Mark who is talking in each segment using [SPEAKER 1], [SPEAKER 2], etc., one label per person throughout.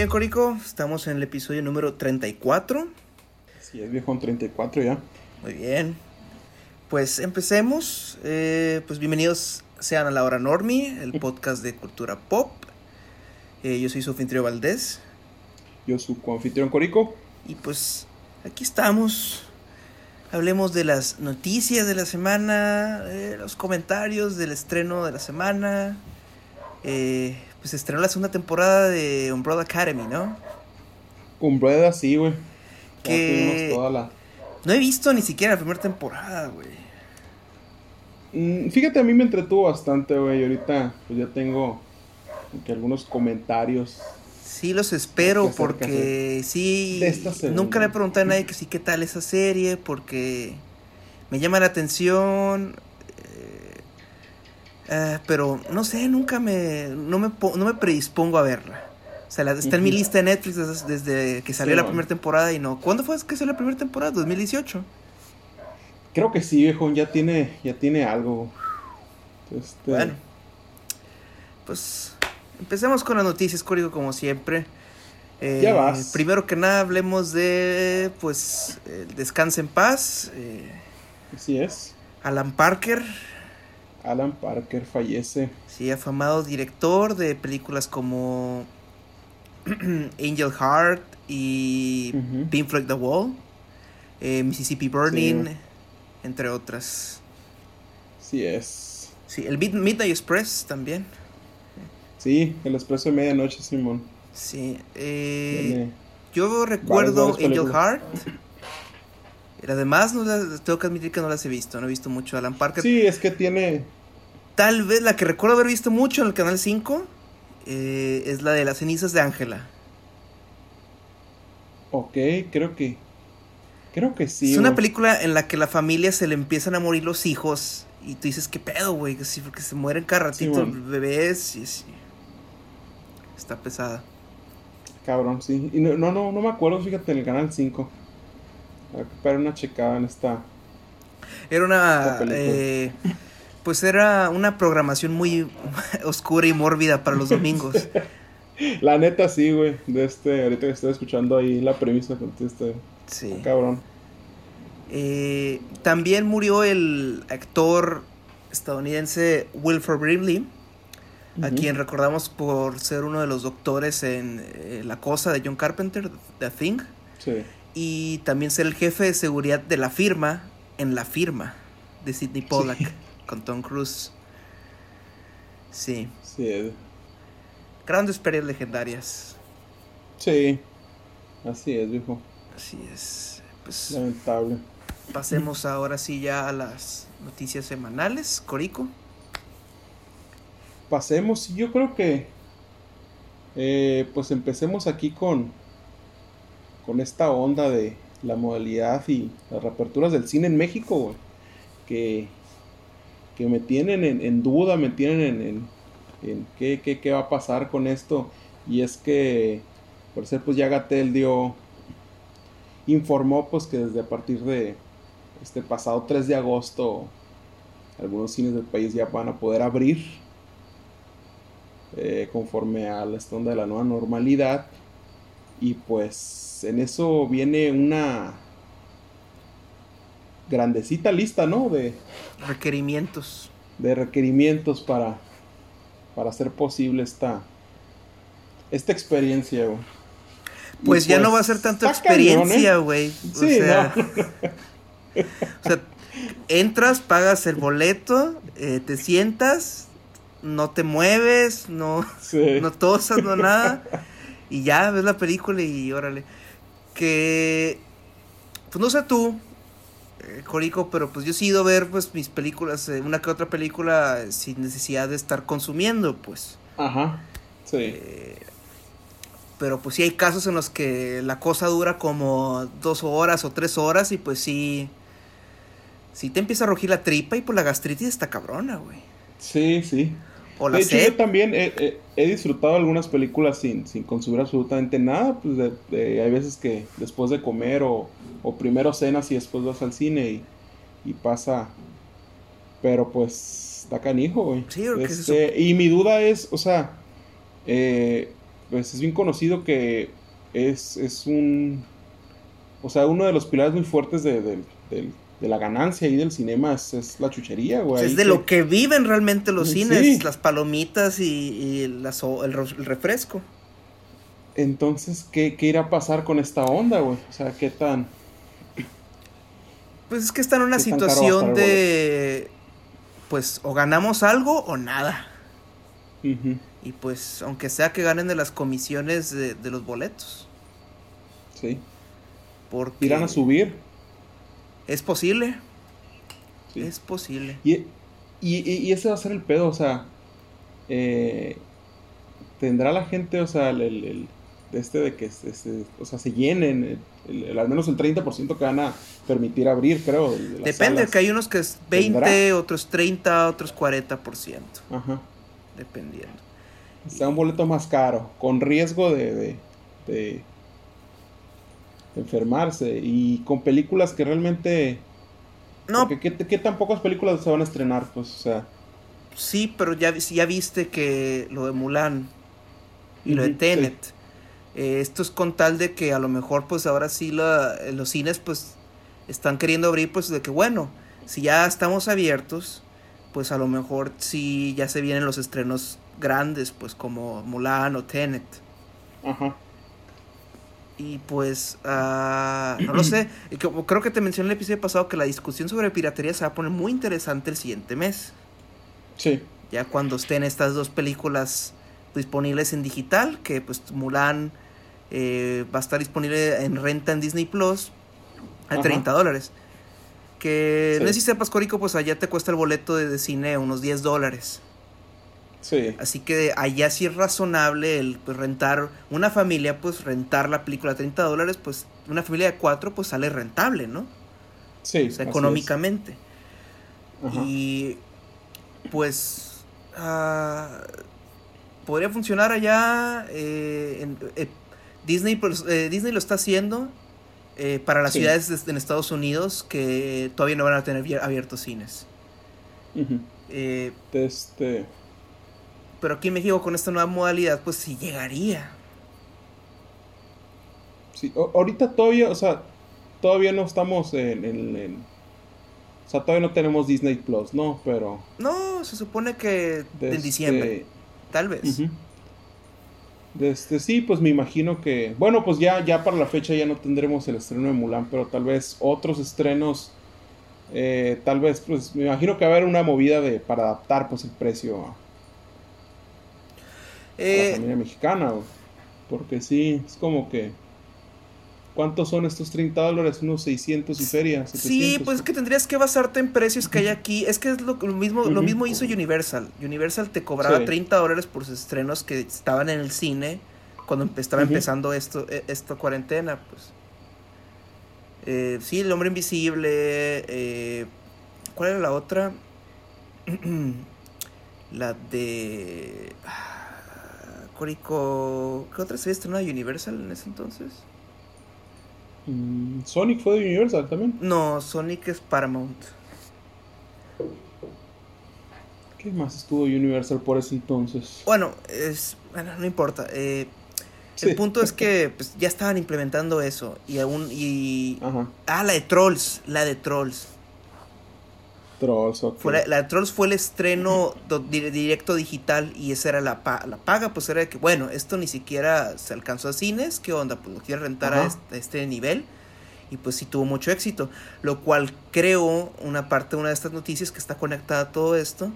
[SPEAKER 1] bien, Corico. Estamos en el episodio número 34.
[SPEAKER 2] Sí, es viejo en 34 ya.
[SPEAKER 1] Muy bien. Pues empecemos. Eh, pues bienvenidos sean a la hora Normi, el podcast de cultura pop. Eh, yo soy su anfitrión Valdés.
[SPEAKER 2] Yo soy su anfitrión Corico.
[SPEAKER 1] Y pues aquí estamos. Hablemos de las noticias de la semana, eh, los comentarios del estreno de la semana. Eh, pues estrenó la segunda temporada de Umbrella Academy, ¿no?
[SPEAKER 2] Umbrella, sí, güey.
[SPEAKER 1] Que no he visto ni siquiera la primera temporada, güey.
[SPEAKER 2] Mm, fíjate, a mí me entretuvo bastante, güey. Ahorita pues ya tengo que algunos comentarios.
[SPEAKER 1] Sí, los espero porque sí. Nunca le he preguntado a nadie que sí, qué tal esa serie, porque me llama la atención. Eh, pero no sé, nunca me no, me. no me predispongo a verla. O sea, está en mi lista de Netflix desde, que salió la primera temporada y no. ¿Cuándo fue que salió la primera temporada? ¿2018?
[SPEAKER 2] Creo que sí, viejo. Ya tiene, ya tiene algo.
[SPEAKER 1] Este... Bueno. Pues empecemos con las noticias, Código, como siempre.
[SPEAKER 2] Eh, ya vas.
[SPEAKER 1] Primero que nada, hablemos de, pues, el Descanse en Paz. Eh,
[SPEAKER 2] Así es.
[SPEAKER 1] Alan Parker
[SPEAKER 2] Alan Parker fallece.
[SPEAKER 1] Sí, afamado director de películas como Angel Heart y Pink Floyd The Wall, eh, Mississippi Burning, entre otras.
[SPEAKER 2] Sí es.
[SPEAKER 1] Sí, el Midnight Express también.
[SPEAKER 2] Sí, el Expreso de Medianoche, Simón.
[SPEAKER 1] Sí. Eh, yo recuerdo Angel Heart. Además, no tengo que admitir que no las he visto. No he visto mucho Alan Parker.
[SPEAKER 2] Sí, es que tiene.
[SPEAKER 1] Tal vez la que recuerdo haber visto mucho en el canal 5 eh, es la de las cenizas de Ángela.
[SPEAKER 2] Ok, creo que. Creo que sí.
[SPEAKER 1] Es una película en la que la familia se le empiezan a morir los hijos. Y tú dices, ¿qué pedo, güey? Que sí, porque se mueren cada ratito bebés. Y, sí. Está pesada.
[SPEAKER 2] Cabrón, sí. Y no, no, no, me acuerdo, fíjate, en el canal 5. Para una checada en esta.
[SPEAKER 1] Era una. Eh, pues era una programación muy oscura y mórbida para los domingos.
[SPEAKER 2] la neta sí, güey. De este, ahorita que estoy escuchando ahí la premisa con este. Sí. Cabrón.
[SPEAKER 1] Eh, también murió el actor estadounidense Wilford Brimley, a quien recordamos por ser uno de los doctores en eh, La Cosa de John Carpenter, The Thing. Sí y también ser el jefe de seguridad de la firma en la firma de Sidney Pollack con Tom Cruise. Sí.
[SPEAKER 2] Sí.
[SPEAKER 1] Grandes pérdidas legendarias.
[SPEAKER 2] Sí. Así es, viejo.
[SPEAKER 1] Así es. Pues,
[SPEAKER 2] Lamentable.
[SPEAKER 1] Pasemos ahora sí ya a las noticias semanales. Corico.
[SPEAKER 2] Pasemos, yo creo que eh, pues empecemos aquí con con esta onda de la modalidad y las reaperturas del cine en México, que, que me tienen en, duda, me tienen en, en, qué, qué, qué, va a pasar con esto. Y es que, por ser, pues ya Gatel dio, informó pues que desde a partir de este pasado 3 de agosto, algunos cines del país ya van a poder abrir eh, conforme a la onda de la nueva normalidad. Y pues en eso viene una grandecita lista, ¿no? De
[SPEAKER 1] requerimientos.
[SPEAKER 2] De requerimientos para, para hacer posible esta, esta experiencia, güey.
[SPEAKER 1] Pues, ya no va a ser tanto experiencia, ¿eh? güey. Sí, o, sea, o sea, entras, pagas el boleto, eh, te sientas, no te mueves, no, no tosas, no nada. Y ya ves la película y órale que, pues no sé tú, eh, Corico, pero pues yo he ido a ver pues mis películas, eh, una que otra película sin necesidad de estar consumiendo, pues.
[SPEAKER 2] Ajá, sí.
[SPEAKER 1] Eh, pero pues sí hay casos en los que la cosa dura como dos horas o tres horas y pues sí, sí te empieza a rugir la tripa y por pues, la gastritis está cabrona, güey.
[SPEAKER 2] Sí, sí de hecho, yo también he, disfrutado algunas películas sin, sin consumir absolutamente nada. Pues hay veces que después de comer o, o, primero cenas y después vas al cine y, pasa. Pero pues está canijo, güey.
[SPEAKER 1] Sí,
[SPEAKER 2] este, Y mi duda es, o sea, eh, pues es bien conocido que es, es un, o sea, uno de los pilares muy fuertes de, de la ganancia ahí del cinema es, la chuchería, güey.
[SPEAKER 1] Es de lo que viven realmente los cines, las palomitas y, el, refresco.
[SPEAKER 2] Entonces, ¿qué, ¿qué, irá a pasar con esta onda, güey? O sea, ¿qué tan...?
[SPEAKER 1] Pues es que está en una situación de... Pues o ganamos algo o nada. Y pues, aunque sea que ganen de las comisiones de, de los boletos.
[SPEAKER 2] Sí. Porque... Irán a subir.
[SPEAKER 1] Es posible. Es posible.
[SPEAKER 2] Y, y, ese va a ser el pedo, o sea, eh, tendrá la gente, o sea, el, el, este de que este, o sea, se llenen, al menos el 30% que van a permitir abrir, creo.
[SPEAKER 1] Depende, que hay unos que es 20, otros 30, otros 40%. Ajá. Dependiendo.
[SPEAKER 2] Sea un boleto más caro, con riesgo de, de enfermarse y con películas que realmente... No. ¿qué, tan pocas películas se van a estrenar? Pues, o sea...
[SPEAKER 1] Sí, pero ya, ya viste que lo de Mulan y lo de Tenet. Eh, esto es con tal de que a lo mejor pues ahora sí los cines pues están queriendo abrir pues de que bueno, si ya estamos abiertos, pues a lo mejor sí ya se vienen los estrenos grandes pues como Mulan o Tenet. Ajá. Y pues, uh, no lo sé. Creo que te mencioné en el episodio pasado que la discusión sobre piratería se va a poner muy interesante el siguiente mes. Sí. Ya cuando estén estas dos películas disponibles en digital, que pues Mulan eh, va a estar disponible en renta en Disney Plus a 30 dólares. Que no sé si sepas, Corico, pues allá te cuesta el boleto de, de cine unos 10 dólares. Así que allá sí es razonable el pues, rentar una familia, pues rentar la película a 30 dólares, pues una familia de cuatro pues sale rentable, ¿no? Sí. O sea, económicamente. Y pues ah, podría funcionar allá. Eh, eh, Disney, pues, eh, Disney lo está haciendo para las ciudades en Estados Unidos que todavía no van a tener abiertos cines. este pero aquí en México con esta nueva modalidad, pues sí llegaría.
[SPEAKER 2] Sí, ahorita todavía, o sea, todavía no estamos en, o sea, todavía no tenemos Disney Plus, ¿no? Pero...
[SPEAKER 1] No, se supone que en diciembre. Tal vez.
[SPEAKER 2] Desde, sí, pues me imagino que... Bueno, pues ya, ya para la fecha ya no tendremos el estreno de Mulan, pero tal vez otros estrenos... Eh, tal vez, pues me imagino que va a haber una movida de, para adaptar pues el precio a, la eh, familia mexicana, porque sí, es como que... ¿Cuántos son estos 30 dólares? Unos 600 y ferias.
[SPEAKER 1] Sí, pues es que tendrías que basarte en precios que hay aquí. Es que es lo, mismo lo mismo hizo Universal. Universal te cobraba 30 dólares por sus estrenos que estaban en el cine cuando estaba empezando esto, e, esta cuarentena. pues eh, Sí, El Hombre Invisible. Eh, ¿Cuál era la otra? la de... ¿Qué otra serie estrenó de Universal en ese entonces?
[SPEAKER 2] Mm, ¿Sonic fue de Universal también?
[SPEAKER 1] No, Sonic es Paramount.
[SPEAKER 2] ¿Qué más estuvo Universal por ese entonces?
[SPEAKER 1] Bueno, es. Bueno, no importa. Eh, el punto es que pues, ya estaban implementando eso. Y aún. Y... Ah, la de Trolls. La de Trolls.
[SPEAKER 2] Trolls,
[SPEAKER 1] la, Trolls fue el estreno directo digital y esa era la, la paga, pues era de que, bueno, esto ni siquiera se alcanzó a cines, ¿qué onda? Pues lo quiero rentar a este, nivel y pues sí tuvo mucho éxito, lo cual creo una parte, una de estas noticias que está conectada a todo esto,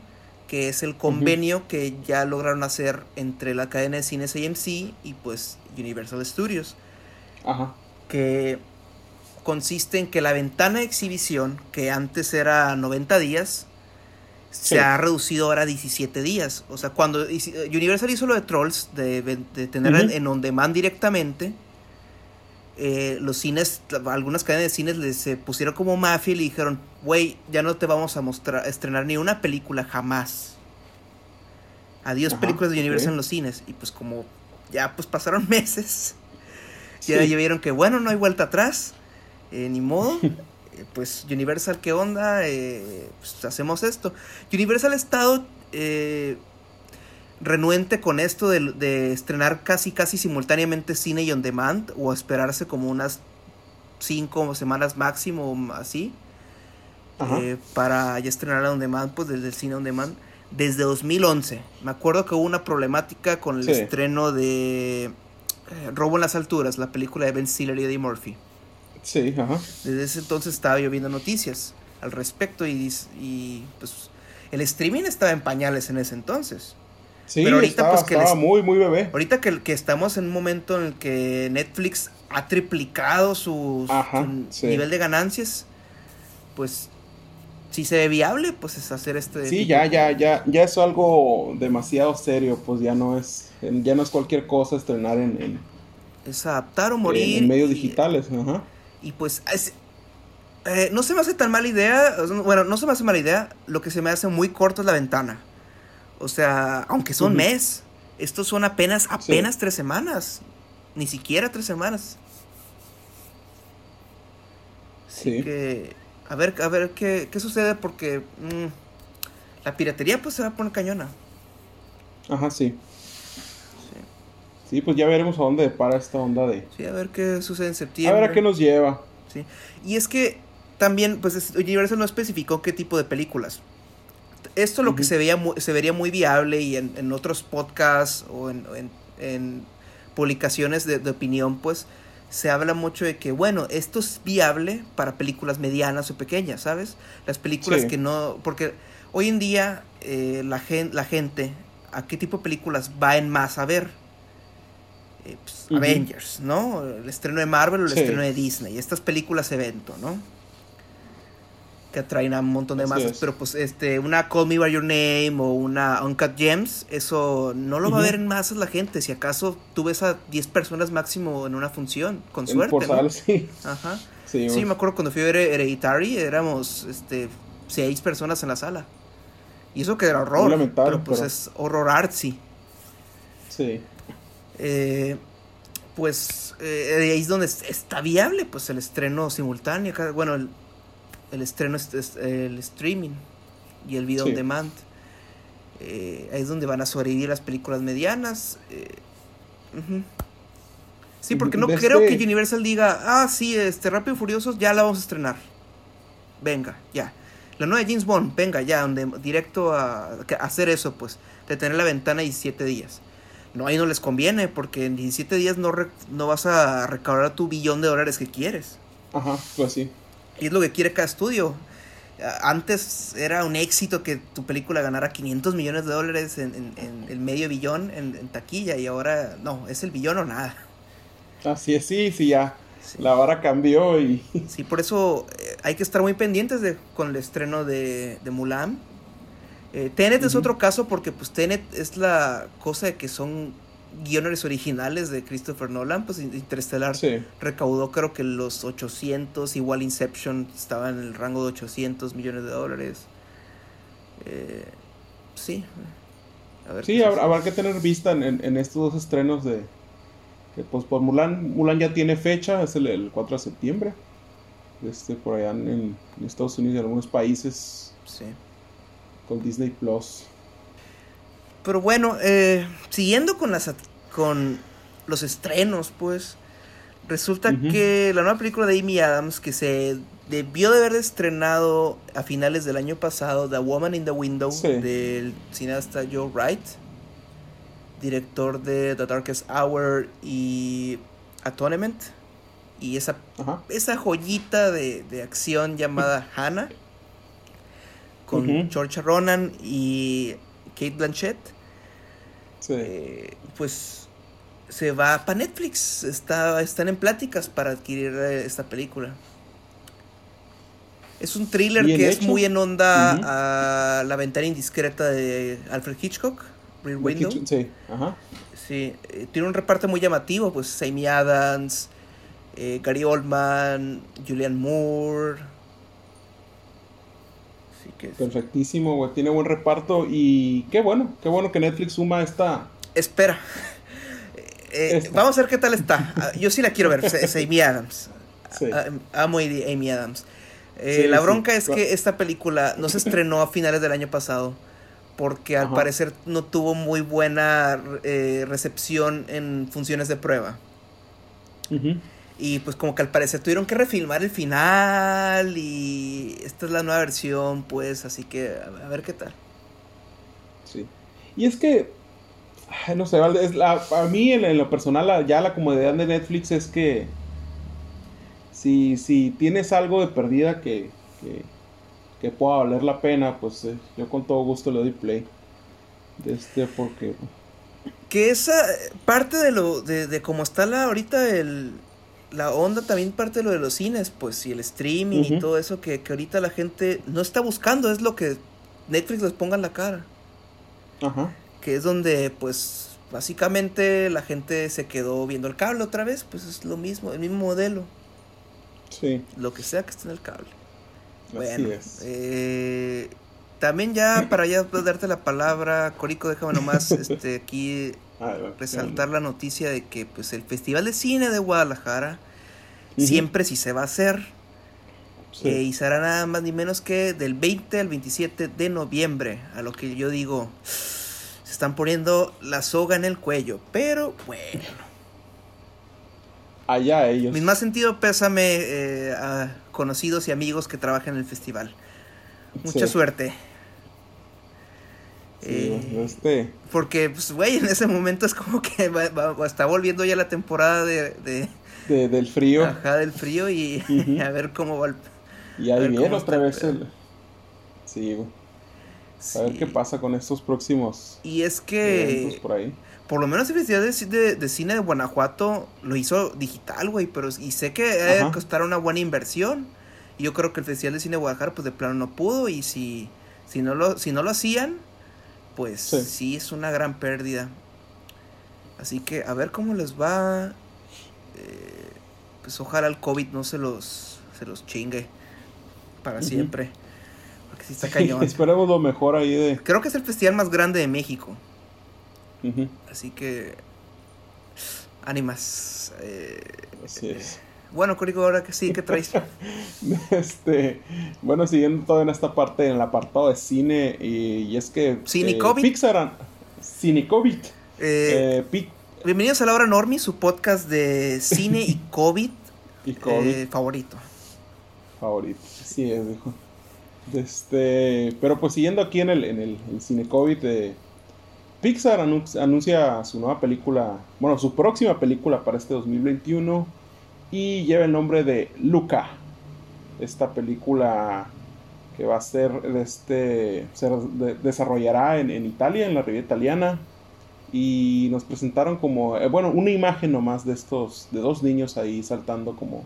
[SPEAKER 1] que es el convenio que ya lograron hacer entre la cadena de cines AMC y pues Universal Studios. Ajá. Que consiste en que la ventana de exhibición, que antes era 90 días, se ha reducido ahora a 17 días. O sea, cuando Universal hizo lo de Trolls, de, tener en on demand directamente, eh, los cines, algunas cadenas de cines les se pusieron como mafia y le dijeron, güey, ya no te vamos a mostrar, estrenar ni una película jamás. Adiós películas de Universal en los cines. Y pues como ya pues pasaron meses, ya vieron que bueno, no hay vuelta atrás eh, ni modo. Eh, pues Universal, ¿qué onda? Eh, pues hacemos esto. Universal ha estado renuente con esto de, estrenar casi casi simultáneamente cine y on demand o esperarse como unas cinco semanas máximo así eh, para ya estrenar on demand pues desde el cine on demand desde 2011 me acuerdo que hubo una problemática con el estreno de eh, Robo en las alturas la película de Ben Stiller y Eddie Murphy
[SPEAKER 2] sí ajá
[SPEAKER 1] desde ese entonces estaba lloviendo noticias al respecto y, y pues el streaming estaba en pañales en ese entonces
[SPEAKER 2] Sí, pero ahorita pues que estaba muy, muy bebé.
[SPEAKER 1] Ahorita que, que estamos en un momento en el que Netflix ha triplicado su, nivel de ganancias, pues si se ve viable, pues es hacer este.
[SPEAKER 2] Sí, ya, ya, ya, ya es algo demasiado serio, pues ya no es, ya no es cualquier cosa estrenar en,
[SPEAKER 1] es adaptar o morir.
[SPEAKER 2] En, medios digitales, ajá.
[SPEAKER 1] Y pues eh, no se me hace tan mala idea, bueno, no se me hace mala idea, lo que se me hace muy corto es la ventana. O sea, aunque son mes, estos son apenas, apenas tres semanas. Ni siquiera tres semanas. Sí. que, a ver, a ver qué, qué sucede porque mm, la piratería pues se va a poner cañona.
[SPEAKER 2] Ajá, sí. Sí. pues ya veremos a dónde para esta onda de...
[SPEAKER 1] Sí, a ver qué sucede en septiembre.
[SPEAKER 2] A ver a qué nos lleva.
[SPEAKER 1] Sí. Y es que también, pues Universal no especificó qué tipo de películas esto lo que se, veía se vería muy viable y en, otros podcasts o en, publicaciones de, opinión, pues se habla mucho de que, bueno, esto es viable para películas medianas o pequeñas, ¿sabes? Las películas que no, porque hoy en día eh, la, la gente, ¿a qué tipo de películas va en más a ver? Eh, pues, Avengers, ¿no? El estreno de Marvel o el estreno de Disney, estas películas evento, ¿no? que atraen a un montón de masas, pero pues este, una Call Me By Your Name o una Uncut Gems, eso no lo va a ver en masas la gente, si acaso tú ves a 10 personas máximo en una función, con suerte.
[SPEAKER 2] sí.
[SPEAKER 1] Ajá. Sí, me acuerdo cuando fui a ver Hereditary, éramos este, 6 personas en la sala. Y eso que era horror, pero pues es horror artsy.
[SPEAKER 2] Sí.
[SPEAKER 1] Eh, pues eh, ahí es donde está viable pues el estreno simultáneo. Bueno, el, el estreno es, el streaming y el video on demand. Eh, ahí es donde van a sobrevivir las películas medianas. Eh, sí, porque no creo que Universal diga, ah, sí, este Rápido y Furiosos ya la vamos a estrenar. Venga, ya. La nueva James Bond, venga, ya, donde directo a, hacer eso, pues, de tener la ventana 17 días. No, ahí no les conviene, porque en 17 días no, no vas a recaudar tu billón de dólares que quieres.
[SPEAKER 2] Ajá, pues sí.
[SPEAKER 1] Y es lo que quiere cada estudio. Antes era un éxito que tu película ganara 500 millones de dólares en, el medio billón en, taquilla y ahora no, es el billón o nada.
[SPEAKER 2] Así es, sí, sí, ya. La vara cambió y...
[SPEAKER 1] Sí, por eso eh, hay que estar muy pendientes de, con el estreno de, de Mulan. Eh, Tenet es otro caso porque pues Tenet es la cosa de que son guiones originales de Christopher Nolan, pues Interstellar recaudó creo que los 800, igual Inception estaba en el rango de 800 millones de dólares. Eh, sí.
[SPEAKER 2] A ver sí, habrá, que tener vista en, estos dos estrenos de... pues por Mulan, Mulan ya tiene fecha, es el, 4 de septiembre. Este, por allá en, Estados Unidos y en algunos países.
[SPEAKER 1] Sí.
[SPEAKER 2] Con Disney Plus.
[SPEAKER 1] Pero bueno, eh, siguiendo con las con los estrenos, pues resulta que la nueva película de Amy Adams que se debió de haber estrenado a finales del año pasado, The Woman in the Window del cineasta Joe Wright, director de The Darkest Hour y Atonement y esa esa joyita de, acción llamada Hannah con George Ronan y Kate Blanchett. Eh, pues se va para Netflix. Está, están en pláticas para adquirir eh, esta película. Es un thriller que es muy en onda a La ventana indiscreta de Alfred Hitchcock, Rear Window.
[SPEAKER 2] sí, ajá.
[SPEAKER 1] Sí, eh, tiene un reparto muy llamativo, pues Amy Adams, Gary Oldman, Julian Moore,
[SPEAKER 2] Perfectísimo, güey. Tiene buen reparto y qué bueno, qué bueno que Netflix suma esta.
[SPEAKER 1] Espera. Eh, eh, vamos a ver qué tal está. Ah, yo sí la quiero ver. Es Amy Adams. Sí. Ah, amo a Amy Adams. Eh, la bronca es que esta película no se estrenó a finales del año pasado porque al parecer no tuvo muy buena eh, recepción en funciones de prueba. Y pues como que al parecer tuvieron que refilmar el final y esta es la nueva versión, pues, así que a, ver qué tal.
[SPEAKER 2] Sí. Y es que, no sé, es la, a mí en, lo personal ya la comodidad de Netflix es que si, si tienes algo de perdida que, que, pueda valer la pena, pues eh, yo con todo gusto le doy play. Este, porque...
[SPEAKER 1] Que esa parte de lo, de, de cómo está la, ahorita el, la onda también parte de lo de los cines, pues, y el streaming y todo eso que, ahorita la gente no está buscando, es lo que Netflix les ponga en la cara. Ajá. Que es donde, pues, básicamente la gente se quedó viendo el cable otra vez, pues es lo mismo, el mismo modelo. Sí. Lo que sea que esté en el cable. bueno, Eh, también ya para ya darte la palabra, Corico, déjame nomás este, aquí resaltar la noticia de que pues el Festival de Cine de Guadalajara siempre sí se va a hacer. Eh, y será nada más ni menos que del 20 al 27 de noviembre. A lo que yo digo, se están poniendo la soga en el cuello. Pero bueno.
[SPEAKER 2] Allá ellos.
[SPEAKER 1] Mi más sentido pésame eh, a conocidos y amigos que trabajan en el festival. Mucha suerte. Eh, este. Porque, pues, güey, en ese momento es como que está volviendo ya la temporada de,
[SPEAKER 2] del frío.
[SPEAKER 1] Ajá, del frío y a ver cómo va el...
[SPEAKER 2] Y ahí viene otra vez el... Sí, A ver qué pasa con estos próximos...
[SPEAKER 1] Y es que... Por, ahí. por lo menos el Festival de, de, Cine de Guanajuato lo hizo digital, güey, pero... Y sé que debe costar una buena inversión. Y yo creo que el Festival de Cine de Guadalajara, pues, de plano no pudo. Y si, si, no, lo, si no lo hacían pues sí. es una gran pérdida. Así que a ver cómo les va. Eh, pues ojalá el COVID no se los, se los chingue para siempre. Porque sí está cañón.
[SPEAKER 2] esperemos lo mejor ahí de...
[SPEAKER 1] Creo que es el festival más grande de México. Así que... Ánimas. Eh, Así es. Bueno, Córico, ahora que sí, ¿qué traes?
[SPEAKER 2] este, bueno, siguiendo todo en esta parte, en el apartado de cine, y, es que...
[SPEAKER 1] Cine eh, COVID.
[SPEAKER 2] Pixar, Cine COVID.
[SPEAKER 1] Eh, eh bienvenidos a la hora Normi, su podcast de cine y COVID, y COVID. Eh, favorito.
[SPEAKER 2] Favorito, sí es. Este, pero pues siguiendo aquí en el, en el, cine COVID, Pixar anuncia su nueva película, bueno, su próxima película para este 2021 y lleva el nombre de Luca. Esta película que va a ser, este, se desarrollará en, Italia, en la Riviera Italiana. Y nos presentaron como, eh, bueno, una imagen nomás de estos, de dos niños ahí saltando como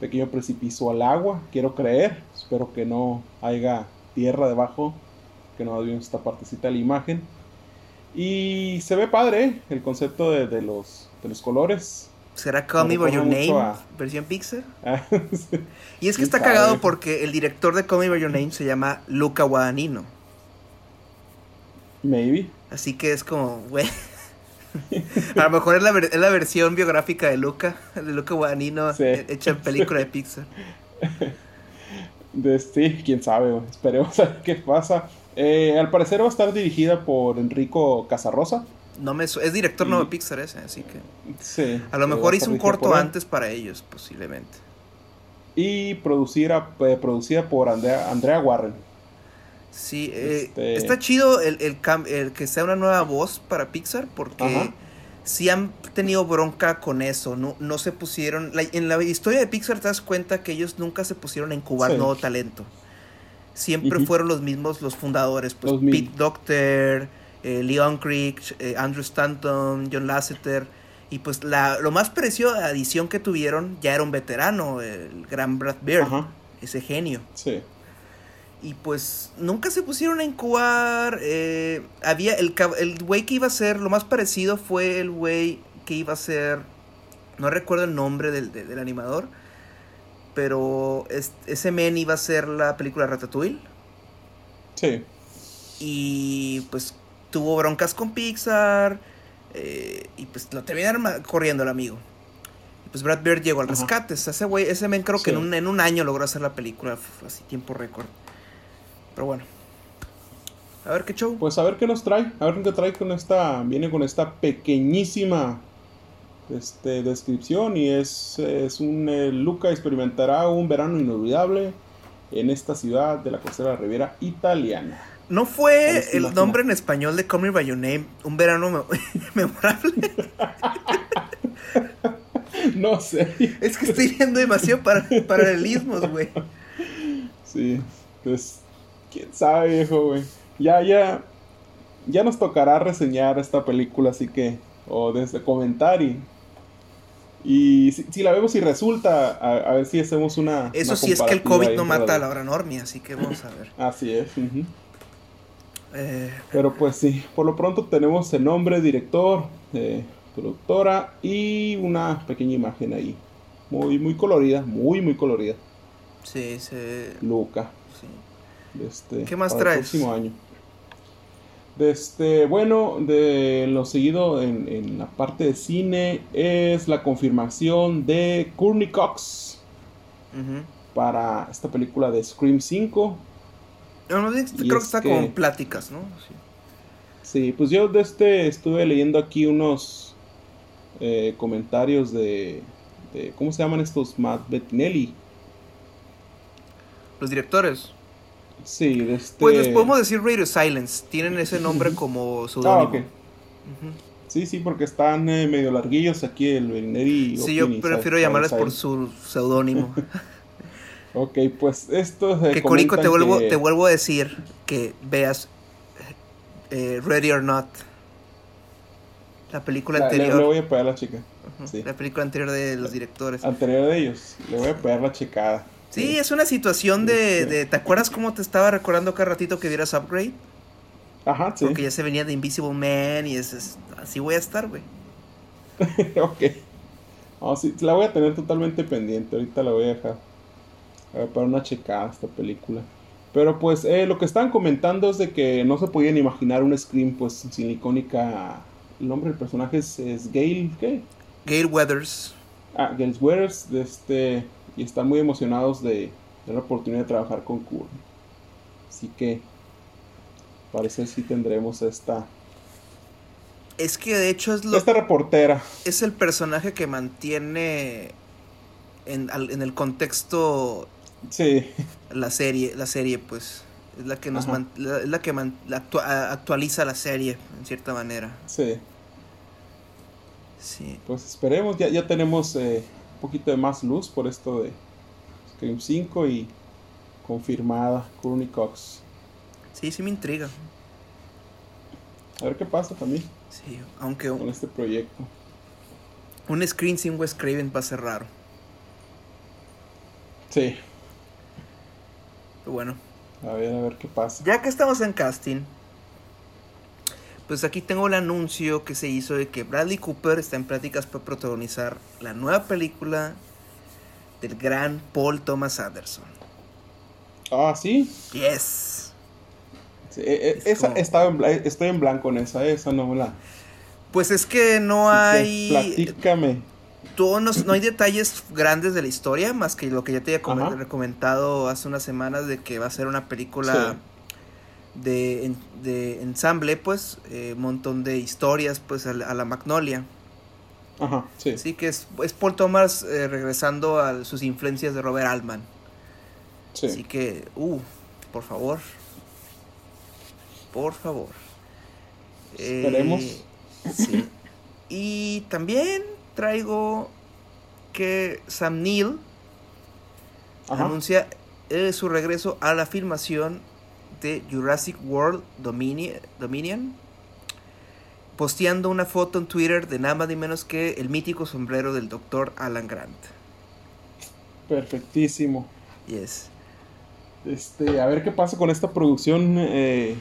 [SPEAKER 2] pequeño precipicio al agua, quiero creer. Espero que no haya tierra debajo, que no vimos esta partecita de la imagen. Y se ve padre el concepto de, los, de los colores.
[SPEAKER 1] ¿Será Call Me By Your Name? ¿Versión Pixar? Ah, y es que está cagado porque el director de Call Me By Your Name se llama Luca Guadagnino.
[SPEAKER 2] Maybe.
[SPEAKER 1] Así que es como, güey. A lo mejor es la, es la, versión biográfica de Luca, de Luca Guadagnino, hecha en película de Pixar.
[SPEAKER 2] De, sí, quién sabe, esperemos a ver qué pasa. Eh, al parecer va a estar dirigida por Enrico Casarrosa.
[SPEAKER 1] No me es director nuevo de Pixar ese, así que. Sí. A lo mejor hizo un corto antes para ellos, posiblemente.
[SPEAKER 2] Y producida, eh, producida por Andrea, Andrea Warren.
[SPEAKER 1] Sí, eh, este está chido el, el, que sea una nueva voz para Pixar, porque sí han tenido bronca con eso. No, no se pusieron. en la historia de Pixar te das cuenta que ellos nunca se pusieron a incubar nuevo talento. Siempre fueron los mismos los fundadores, pues Pete Doctor eh, Leon Creek, eh, Andrew Stanton, John Lasseter. Y pues la, lo más precioso de adición que tuvieron ya era un veterano, el gran Brad Bird, ese genio. Sí. Y pues nunca se pusieron a incubar. Eh, había el, el güey que iba a ser, lo más parecido fue el güey que iba a ser, no recuerdo el nombre del, del animador, pero ese men iba a ser la película Ratatouille. Sí. Y pues tuvo broncas con Pixar eh, y pues lo terminaron corriendo el amigo. Y pues Brad Bird llegó al rescate. ese güey, ese men creo que en un, en un, año logró hacer la película, así tiempo récord. Pero bueno. A ver qué show.
[SPEAKER 2] Pues a ver qué nos trae. A ver qué trae con esta. Viene con esta pequeñísima este, descripción. Y es, es un. Eh, Luca experimentará un verano inolvidable en esta ciudad de la costera Riviera italiana.
[SPEAKER 1] ¿No fue el nombre en español de Call Me By Your Name un verano memorable?
[SPEAKER 2] no sé.
[SPEAKER 1] Es que estoy viendo demasiado para, paralelismos, güey.
[SPEAKER 2] Sí, pues, quién sabe, viejo, güey. Ya, ya, ya nos tocará reseñar esta película, así que, o desde comentar y y si, la vemos y resulta, a, ver si hacemos una.
[SPEAKER 1] Eso sí es que el COVID no mata a la hora normia, así que vamos a ver.
[SPEAKER 2] Así es. Eh, Pero pues sí, por lo pronto tenemos el nombre, director, eh, productora y una pequeña imagen ahí. Muy, muy colorida, muy, muy colorida.
[SPEAKER 1] Sí, se.
[SPEAKER 2] Luca.
[SPEAKER 1] Sí. Este, ¿Qué más traes? El
[SPEAKER 2] próximo año. Este, bueno, de lo seguido en, la parte de cine es la confirmación de Courtney Cox para esta película de Scream 5.
[SPEAKER 1] Creo que está con pláticas, ¿no?
[SPEAKER 2] Sí. pues yo de este estuve leyendo aquí unos eh, comentarios de, de, ¿Cómo se llaman estos? Matt Bettinelli.
[SPEAKER 1] Los directores.
[SPEAKER 2] Sí, este...
[SPEAKER 1] Pues les podemos decir Radio Silence. Tienen ese nombre como seudónimo. Ah,
[SPEAKER 2] Sí, sí, porque están eh, medio larguillos aquí el Berineri.
[SPEAKER 1] Sí, yo prefiero llamarles por su seudónimo.
[SPEAKER 2] ok, pues esto.
[SPEAKER 1] que Corico, te vuelvo, te vuelvo a decir que veas eh, Ready or Not. La película anterior.
[SPEAKER 2] Le, voy a pegar la chica.
[SPEAKER 1] La película anterior de los directores.
[SPEAKER 2] Anterior de ellos. Le voy a pegar la checada.
[SPEAKER 1] Sí, es una situación de, ¿Te acuerdas cómo te estaba recordando cada ratito que vieras Upgrade?
[SPEAKER 2] Ajá, sí.
[SPEAKER 1] Porque ya se venía de Invisible Man y es, así voy a estar, güey.
[SPEAKER 2] ok. Oh, sí, la voy a tener totalmente pendiente. Ahorita la voy a dejar para una checada esta película. Pero pues eh, lo que están comentando es de que no se podían imaginar un Scream pues sin icónica... El nombre del personaje es, es Gail... ¿Qué?
[SPEAKER 1] Gail Weathers.
[SPEAKER 2] Ah, Gail Weathers. De este y están muy emocionados de, la oportunidad de trabajar con Kurt. Así que parece que sí tendremos esta.
[SPEAKER 1] Es que de hecho es lo.
[SPEAKER 2] Esta reportera.
[SPEAKER 1] Es el personaje que mantiene en, el contexto.
[SPEAKER 2] Sí.
[SPEAKER 1] La serie, la serie, pues. Es la que nos es la que actualiza la serie, en cierta manera.
[SPEAKER 2] Sí.
[SPEAKER 1] Sí.
[SPEAKER 2] Pues esperemos, ya, ya tenemos eh, un poquito de más luz por esto de Scream 5 y confirmada Courtney Cox.
[SPEAKER 1] Sí, sí me intriga.
[SPEAKER 2] A ver qué pasa también.
[SPEAKER 1] Sí, aunque
[SPEAKER 2] con este proyecto.
[SPEAKER 1] Un screen sin Wes Craven va a ser raro.
[SPEAKER 2] Sí.
[SPEAKER 1] Pero bueno.
[SPEAKER 2] A ver, a ver qué pasa.
[SPEAKER 1] Ya que estamos en casting, pues aquí tengo el anuncio que se hizo de que Bradley Cooper está en prácticas para protagonizar la nueva película del gran Paul Thomas Anderson.
[SPEAKER 2] Ah, sí.
[SPEAKER 1] Yes.
[SPEAKER 2] Sí, e, e, esa, estoy en blanco en esa, esa no la.
[SPEAKER 1] Pues es que no hay.
[SPEAKER 2] Platícame.
[SPEAKER 1] No, no, hay detalles grandes de la historia, más que lo que ya te había comentado hace unas semanas de que va a ser una película de, de ensamble, pues, un eh, montón de historias, pues, a, la Magnolia.
[SPEAKER 2] Ajá, sí.
[SPEAKER 1] Así que es, es Paul Thomas eh, regresando a sus influencias de Robert Altman. Sí. Así que, uh, por favor. Por favor.
[SPEAKER 2] Esperemos. Eh,
[SPEAKER 1] sí. Y también traigo que Sam Neill anuncia su regreso a la filmación de Jurassic World Dominion, posteando una foto en Twitter de nada más ni menos que el mítico sombrero del doctor Alan Grant.
[SPEAKER 2] Perfectísimo.
[SPEAKER 1] Yes.
[SPEAKER 2] Este, a ver qué pasa con esta producción. Eh,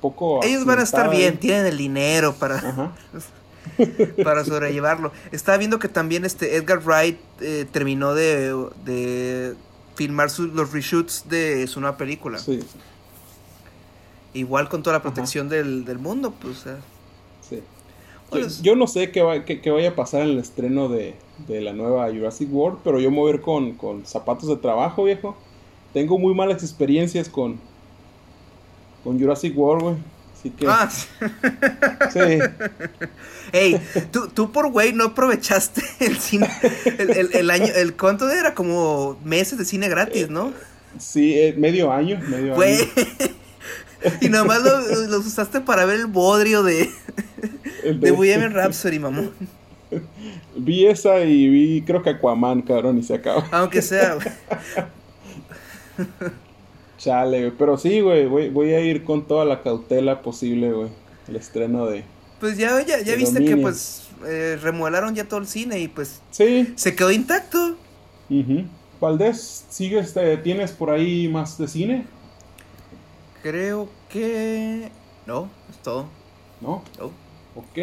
[SPEAKER 2] poco.
[SPEAKER 1] Ellos van a estar bien, tienen el dinero para. para sobrellevarlo. Estaba viendo que también este Edgar Wright eh, terminó de, de filmar los reshoots de su nueva película.
[SPEAKER 2] Sí.
[SPEAKER 1] Igual con toda la protección del, mundo, pues.
[SPEAKER 2] Sí. Yo, no sé qué, vaya a pasar en el estreno de, la nueva Jurassic World, pero yo me voy a ver con, con zapatos de trabajo, viejo. Tengo muy malas experiencias con, con Jurassic World, güey. Así que. Ah,
[SPEAKER 1] sí. Ey, tú, tú por güey no aprovechaste el cine. El, el, año. El, ¿Cuánto era? Como meses de cine gratis, ¿no?
[SPEAKER 2] Sí, eh, medio año. Medio güey. año.
[SPEAKER 1] Y nomás los lo usaste para ver el bodrio de. de, de Bohemian Rhapsody, mamón.
[SPEAKER 2] Vi esa y vi, creo que Aquaman, cabrón, y se acaba.
[SPEAKER 1] Aunque sea, güey.
[SPEAKER 2] Chale, Pero sí, güey, voy, a ir con toda la cautela posible, güey. El estreno de.
[SPEAKER 1] Pues ya, ya, ya viste que pues eh, remodelaron ya todo el cine y pues.
[SPEAKER 2] Sí.
[SPEAKER 1] Se quedó intacto.
[SPEAKER 2] Uh Valdés, ¿sigues, tienes por ahí más de cine?
[SPEAKER 1] Creo que. No, es todo.
[SPEAKER 2] ¿No? No. Ok.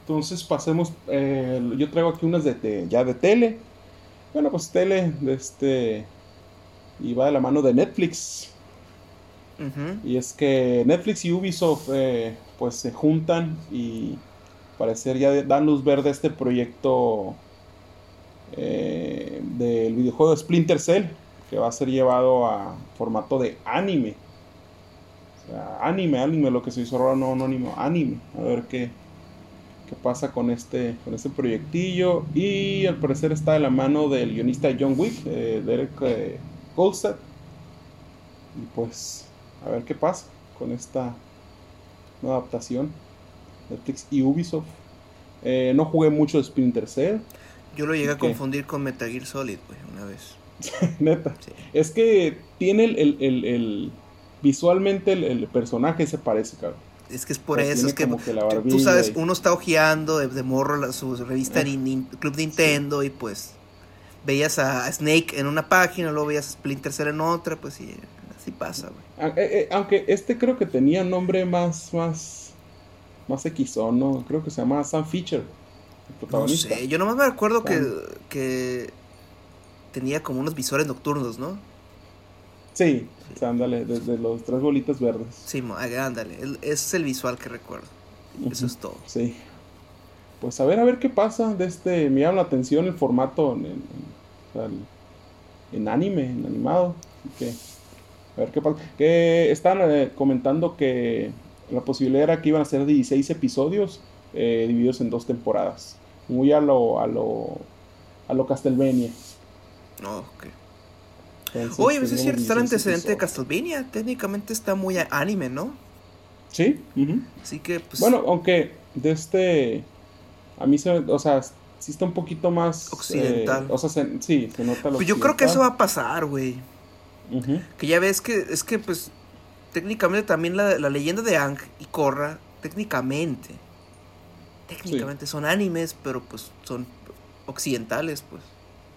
[SPEAKER 2] Entonces pasemos. Eh, yo traigo aquí unas de, ya de tele. Bueno, pues tele de este. Y va de la mano de Netflix. Y es que Netflix y Ubisoft eh, pues se juntan y parecer ya dan luz verde a este proyecto eh, del videojuego Splinter Cell que va a ser llevado a formato de anime. O sea, anime, anime, lo que se hizo ahora no anónimo, anime. A ver qué, qué pasa con este, con este proyectillo. Y al parecer está de la mano del guionista John Wick, eh, Derek eh, Y pues a ver qué pasa con esta nueva adaptación. Netflix y Ubisoft. Eh, no jugué mucho de Splinter Cell.
[SPEAKER 1] Yo lo llegué a confundir con Metal Gear Solid, güey, una vez.
[SPEAKER 2] Neta. Es que tiene el, visualmente el, personaje se parece, cabrón.
[SPEAKER 1] Es que es por eso, es que, tú sabes, uno está ojeando de, morro su revista eh. Club Nintendo y pues veías a Snake en una página, luego veías a Splinter Cell en otra, pues sí, así pasa, güey.
[SPEAKER 2] Ah, eh, eh, aunque este creo que tenía nombre más, más, más ¿no? Creo que se llamaba Sam Fisher, el
[SPEAKER 1] protagonista. No sé, yo nomás me acuerdo que, que tenía como unos visores nocturnos, ¿no?
[SPEAKER 2] Sí, ándale, desde los tres bolitas verdes.
[SPEAKER 1] Sí, ándale, ese es el visual que recuerdo. Eso es todo.
[SPEAKER 2] Sí. Pues a ver, a ver qué pasa de este. Me llama la atención el formato en, en, anime, en animado. que a ver qué pasa. Que están eh, comentando que la posibilidad era que iban a ser 16 episodios eh, divididos en dos temporadas. Muy a lo, a lo, a lo Castlevania.
[SPEAKER 1] Oh, ok. Oye, pues es cierto, está el antecedente de Castlevania. Técnicamente está muy anime, ¿no?
[SPEAKER 2] Sí.
[SPEAKER 1] Así que, pues.
[SPEAKER 2] Bueno, aunque de este. A mí se. O sea, sí está un poquito más.
[SPEAKER 1] Occidental.
[SPEAKER 2] Eh, o sea, sí, se nota lo
[SPEAKER 1] Pues yo creo que eso va a pasar, güey. Que ya ves que. Es que, pues. Técnicamente también la, leyenda de Ang y Korra. Técnicamente. Técnicamente son animes, pero pues son occidentales, pues.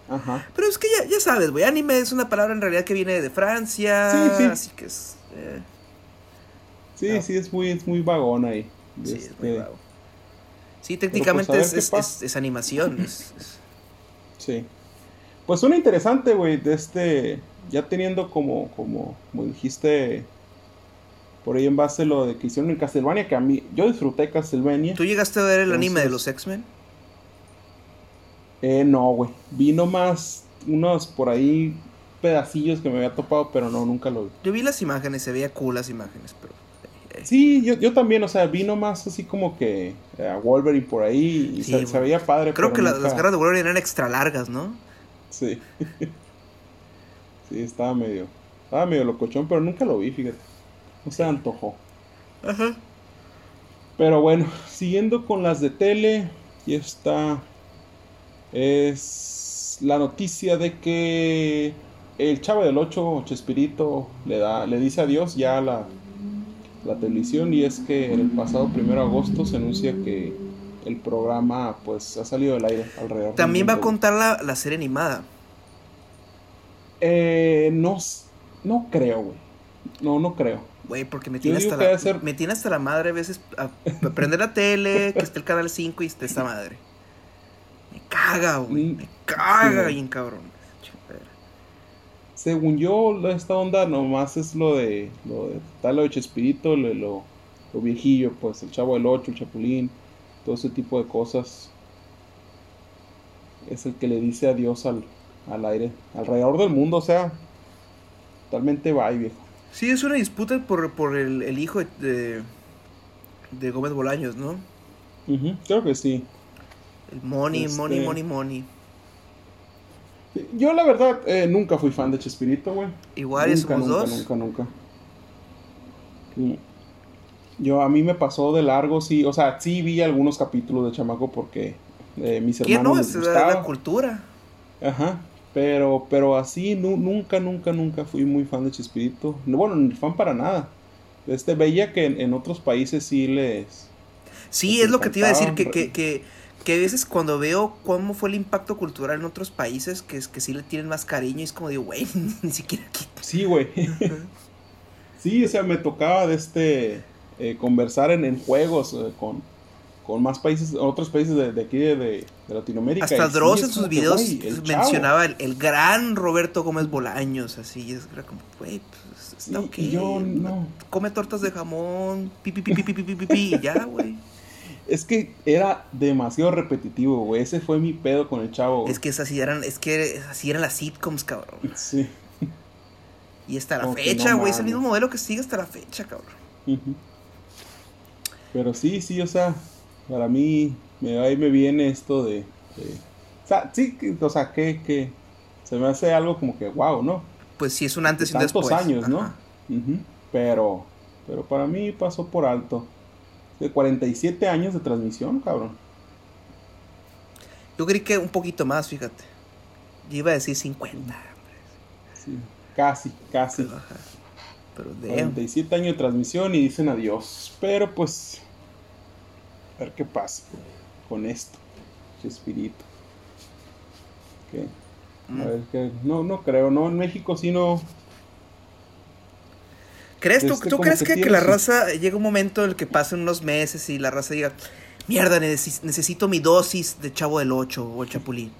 [SPEAKER 2] Ajá.
[SPEAKER 1] Pero es que ya, ya sabes, güey, anime es una palabra en realidad que viene de Francia, sí, sí. así que es... Eh.
[SPEAKER 2] Sí, sí, es muy, es muy vagón ahí.
[SPEAKER 1] Sí, es muy este, vago. Sí, técnicamente pues, es, es, animación.
[SPEAKER 2] Sí. Pues suena interesante, güey, de este... Ya teniendo como, como, como dijiste por ahí en base lo de que hicieron en Castlevania, que a mí, yo disfruté Castlevania.
[SPEAKER 1] ¿Tú llegaste a ver el anime de los X-Men?
[SPEAKER 2] Eh, no, güey. Vi nomás unos por ahí pedacillos que me había topado, pero no, nunca lo vi.
[SPEAKER 1] Yo vi las imágenes, se veía cool las imágenes, pero...
[SPEAKER 2] Eh, sí, yo, yo también, o sea, vi nomás así como que a Wolverine por ahí y se, veía padre.
[SPEAKER 1] Creo que las garras de Wolverine eran extra largas, ¿no?
[SPEAKER 2] Sí. sí, estaba medio... Estaba medio locochón, pero nunca lo vi, fíjate. No se antojó.
[SPEAKER 1] Ajá.
[SPEAKER 2] Pero bueno, siguiendo con las de tele, y está es la noticia de que el Chavo del 8, Chespirito, le, da, le dice adiós ya a la, la televisión y es que en el pasado primero de agosto se anuncia que el programa pues ha salido del aire alrededor.
[SPEAKER 1] También va a contar la, la serie animada.
[SPEAKER 2] Eh, no, no creo, güey. No, no creo.
[SPEAKER 1] Güey, porque me tiene, hasta la, me tiene hasta la madre a veces a prender la tele, que esté el canal 5 y esté esta madre caga, güey. Me caga bien cabrón.
[SPEAKER 2] Según yo, esta onda nomás es lo de. Lo de tal lo de Chespirito, lo, lo, lo viejillo, pues el chavo del 8, el chapulín, todo ese tipo de cosas. Es el que le dice adiós al, al aire. Alrededor del mundo, o sea. Totalmente bye, viejo.
[SPEAKER 1] Sí, es una disputa por, por el, el hijo de, de Gómez Bolaños, ¿no?
[SPEAKER 2] creo que sí.
[SPEAKER 1] El money, money, este money, money.
[SPEAKER 2] Yo la verdad eh, nunca fui fan de Chespirito, güey.
[SPEAKER 1] Igual nunca, somos
[SPEAKER 2] nunca,
[SPEAKER 1] dos.
[SPEAKER 2] Nunca, nunca, nunca. Yo a mí me pasó de largo, sí, o sea, sí vi algunos capítulos de Chamaco porque eh, mis hermanos no?
[SPEAKER 1] es la cultura.
[SPEAKER 2] Ajá, pero, pero así nunca, nunca, nunca fui muy fan de Chespirito. Bueno, ni fan para nada. Este, veía que en, otros países sí les...
[SPEAKER 1] Sí, es lo que te iba a decir, que, que, que, que, a veces cuando veo cómo fue el impacto cultural en otros países, que, es, que sí le tienen más cariño, y es como digo, güey, ni siquiera aquí.
[SPEAKER 2] Sí, güey. sí, o sea, me tocaba de este... Eh, conversar en, en juegos eh, con, con más países, otros países de, de aquí de, de, de Latinoamérica.
[SPEAKER 1] Hasta Dross en sus videos mencionaba el, gran Roberto Gómez Bolaños, así, es como, güey, pues está ok.
[SPEAKER 2] Y yo no.
[SPEAKER 1] Come tortas de jamón, pi, pi, pi, ya, güey.
[SPEAKER 2] Es que era demasiado repetitivo, güey. Ese fue mi pedo con el chavo. Wey.
[SPEAKER 1] Es que así eran, es que así eran las sitcoms, cabrón.
[SPEAKER 2] Sí.
[SPEAKER 1] Y hasta la fecha, güey. Es el mismo modelo que sigue hasta la fecha, cabrón.
[SPEAKER 2] Pero sí, sí, o sea, para mí me, ahí me viene esto de, o sea, sí, o sea, que, que se me hace algo como que wow, ¿no?
[SPEAKER 1] Pues sí, es un antes y un después.
[SPEAKER 2] años, ¿no? Pero, pero para mí pasó por alto. De 47 años de transmisión, cabrón.
[SPEAKER 1] Yo creí que un poquito más, fíjate. Yo iba a decir 50.
[SPEAKER 2] Sí, casi, casi. Pero, pero 47 años de transmisión y dicen adiós. Pero pues a ver qué pasa con esto. Chespirito. A mm. ver qué. No, no creo, ¿no? En México sí no.
[SPEAKER 1] ¿Crees tú, este, ¿tú crees que, que, la raza llega un momento en el que pasen unos meses y la raza diga, mierda, necesito mi dosis de Chavo del 8 o el Chapulín?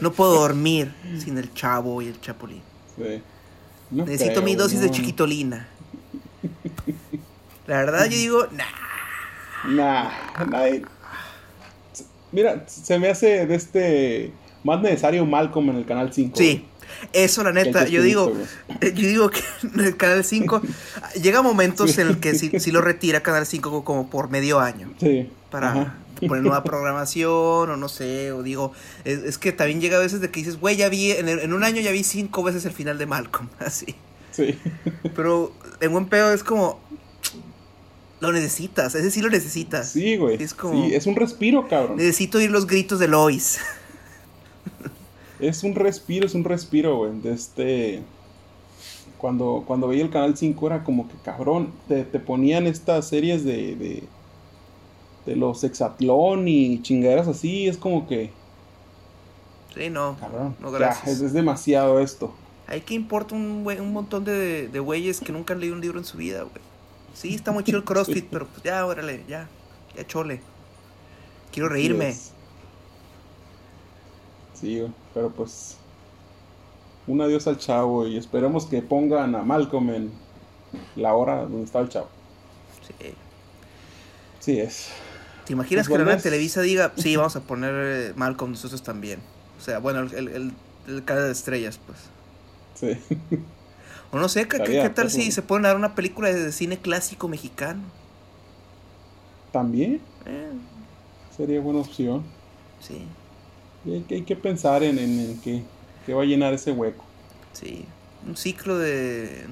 [SPEAKER 1] No puedo dormir sin el Chavo y el Chapulín.
[SPEAKER 2] Sí.
[SPEAKER 1] necesito mi dosis de chiquitolina. La verdad yo digo, nah.
[SPEAKER 2] Nah, nadie. Mira, se me hace de este más necesario Malcolm en el canal 5.
[SPEAKER 1] Sí. Eso, la neta, yo digo, yo digo que en el Canal 5 llega momentos en el que si, lo retira Canal 5 como por medio año.
[SPEAKER 2] Sí.
[SPEAKER 1] Para poner nueva programación o no sé, o digo, es, que también llega a veces de que dices, güey, ya vi, en, en, un año ya vi cinco veces el final de Malcolm, así.
[SPEAKER 2] Sí.
[SPEAKER 1] Pero en buen pedo es como, lo necesitas, ese sí lo necesitas.
[SPEAKER 2] Sí, güey. Es como. Sí, es un respiro, cabrón.
[SPEAKER 1] Necesito oír los gritos de Lois.
[SPEAKER 2] es un respiro, es un respiro, güey. De este. Cuando, cuando veía el canal 5 era como que cabrón. Te, ponían estas series de. de, de los Exatlón y chingaderas así. Es como que.
[SPEAKER 1] Sí, no.
[SPEAKER 2] Cabrón.
[SPEAKER 1] No, gracias.
[SPEAKER 2] es, demasiado esto.
[SPEAKER 1] Hay que importa un, un montón de, de güeyes que nunca han leído un libro en su vida, güey. Sí, está muy chido el CrossFit, pero pues ya, órale, ya, ya chole. Quiero reírme.
[SPEAKER 2] Sí, pero pues un adiós al chavo y esperemos que pongan a Malcolm en la hora donde está el chavo.
[SPEAKER 1] Sí.
[SPEAKER 2] Sí es.
[SPEAKER 1] ¿Te imaginas pues que la Televisa diga, sí, vamos a poner eh, Malcolm nosotros también? O sea, bueno, el, el, el, de estrellas, pues.
[SPEAKER 2] Sí.
[SPEAKER 1] O no sé, ¿qué, qué tal si se pueden dar una película de cine clásico mexicano?
[SPEAKER 2] También.
[SPEAKER 1] Eh.
[SPEAKER 2] Sería buena opción.
[SPEAKER 1] Sí.
[SPEAKER 2] hay, que, hay que pensar en, en, qué, va a llenar ese hueco.
[SPEAKER 1] Sí. Un ciclo de,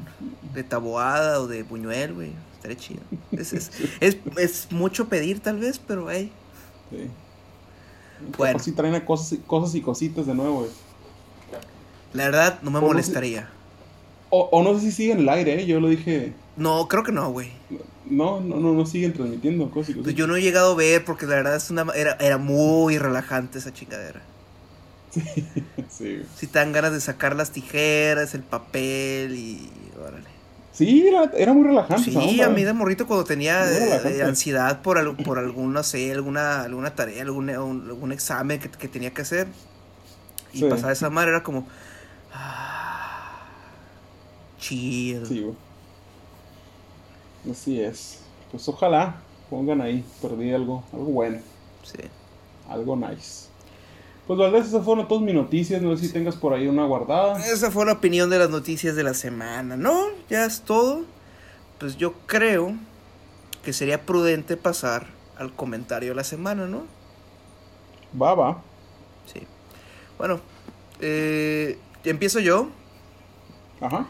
[SPEAKER 1] de taboada o de buñuel, güey. Estaría chido. Es, es, es, es, mucho pedir, tal vez, pero, hey.
[SPEAKER 2] Sí. Bueno. Si traen cosas, cosas y cositas de nuevo, güey.
[SPEAKER 1] La verdad, no me molestaría.
[SPEAKER 2] O, no sé si siguen el aire, ¿eh? Yo lo dije.
[SPEAKER 1] No, creo que no, güey.
[SPEAKER 2] No, no, no, no siguen transmitiendo cosas.
[SPEAKER 1] Pues yo no he llegado a ver porque la verdad es una, era, era muy relajante esa chingadera.
[SPEAKER 2] Sí, sí.
[SPEAKER 1] Si te dan ganas de sacar las tijeras, el papel y. Órale.
[SPEAKER 2] Sí, era, era muy relajante.
[SPEAKER 1] Sí, a mí de morrito cuando tenía eh, ansiedad por, por alguna, no sé, alguna, alguna tarea, algún, algún examen que, que tenía que hacer. Y pasar esa madre era como. Ah, Chido.
[SPEAKER 2] Sí, Así es. Pues ojalá pongan ahí, perdí algo, algo bueno.
[SPEAKER 1] Sí.
[SPEAKER 2] Algo nice. Pues Valdés, esas fueron todas mis noticias, no sé si tengas por ahí una guardada.
[SPEAKER 1] Esa fue la opinión de las noticias de la semana, ¿no? Ya es todo. Pues yo creo que sería prudente pasar al comentario de la semana, ¿no?
[SPEAKER 2] Va, va.
[SPEAKER 1] Sí. Bueno, eh, empiezo yo.
[SPEAKER 2] Ajá.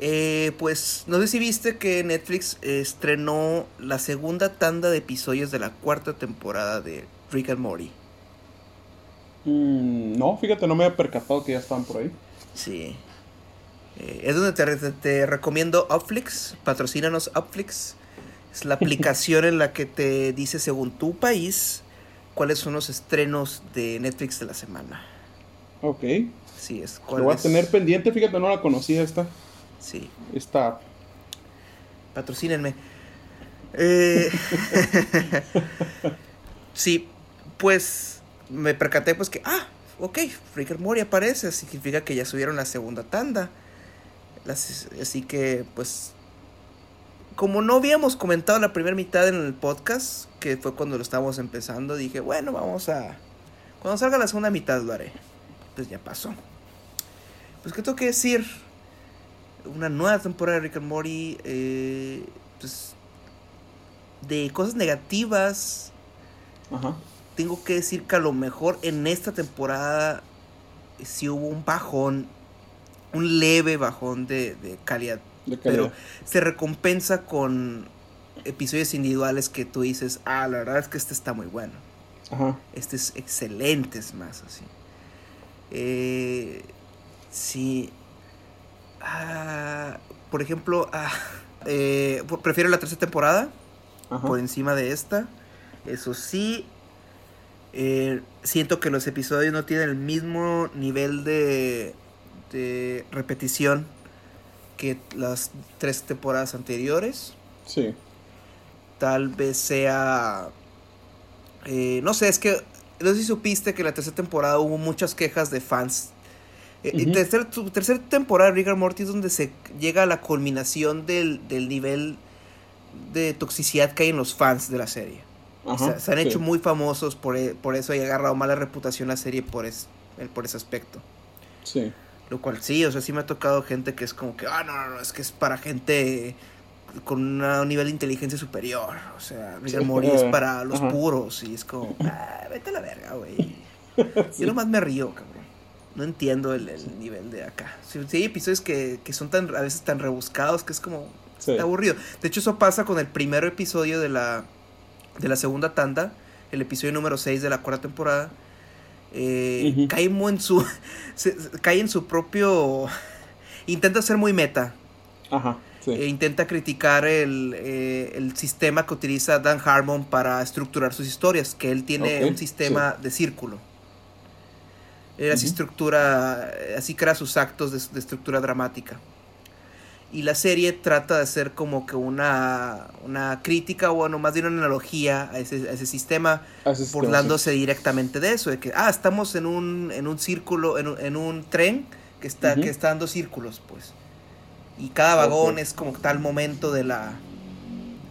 [SPEAKER 1] Eh, pues no sé si viste que Netflix estrenó la segunda tanda de episodios de la cuarta temporada de Rick and Morty.
[SPEAKER 2] Mm, no, fíjate, no me he percatado que ya estaban por ahí.
[SPEAKER 1] Sí. Eh, es donde te, te, recomiendo Upflix. Patrocínanos Upflix. Es la aplicación en la que te dice según tu país cuáles son los estrenos de Netflix de la semana.
[SPEAKER 2] Ok.
[SPEAKER 1] Sí, es.
[SPEAKER 2] Lo voy a tener pendiente, fíjate, no la conocía esta.
[SPEAKER 1] Sí.
[SPEAKER 2] Esta.
[SPEAKER 1] Patrocínenme. Eh... sí, pues me percaté pues que, ah, ok, Freaker Mori aparece, significa que ya subieron la segunda tanda. así que, pues, como no habíamos comentado la primera mitad en el podcast, que fue cuando lo estábamos empezando, dije, bueno, vamos a... Cuando salga la segunda mitad lo haré. Pues ya pasó. Pues, ¿qué tengo que decir? Una nueva temporada de Rick and Morty, eh, pues, de cosas negativas.
[SPEAKER 2] Ajá
[SPEAKER 1] tengo que decir que a lo mejor en esta temporada sí hubo un bajón, un leve bajón de, calidad, Pero se recompensa con episodios individuales que tú dices, ah, la verdad es que este está muy bueno.
[SPEAKER 2] Ajá.
[SPEAKER 1] Este es excelente, es más así. Eh, sí. Ah, por ejemplo, ah, eh, prefiero la tercera temporada por encima de esta. Eso sí, eh, siento que los episodios no tienen el mismo nivel de, de repetición que las tres temporadas anteriores.
[SPEAKER 2] Sí.
[SPEAKER 1] Tal vez sea... Eh, no sé, es que... No sé si supiste que en la tercera temporada hubo muchas quejas de fans. Eh, tercera temporada de Rick Morty es donde se llega a la culminación del, del nivel de toxicidad que hay en los fans de la serie se, han hecho muy famosos por, e, por eso y ha agarrado mala reputación la serie por, es, por ese aspecto.
[SPEAKER 2] Sí.
[SPEAKER 1] Lo cual sí, o sea, sí me ha tocado gente que es como que, ah, no, no, no, es que es para gente con un nivel de inteligencia superior. O sea, Rick es para los puros y es como, ah, vete a la verga, güey. Yo nomás me río, cabrón. No entiendo el, nivel de acá. Sí, hay episodios que, que, son tan a veces tan rebuscados que es como aburrido. De hecho, eso pasa con el primer episodio de la de la segunda tanda, el episodio número 6 de la cuarta temporada, eh, cae en su cae en su propio intenta ser muy meta.
[SPEAKER 2] Ajá,
[SPEAKER 1] e intenta criticar el, eh, el, sistema que utiliza Dan Harmon para estructurar sus historias que él tiene un sistema de círculo él así estructura así crea sus actos de estructura dramática. Y la serie trata de hacer como que una, una crítica o bueno, más bien una analogía a ese, a ese sistema, burlándose directamente de eso, de que, ah, estamos en un, en un círculo, en un, en un tren que está, que está dando círculos, pues. Y cada vagón es como tal momento de la,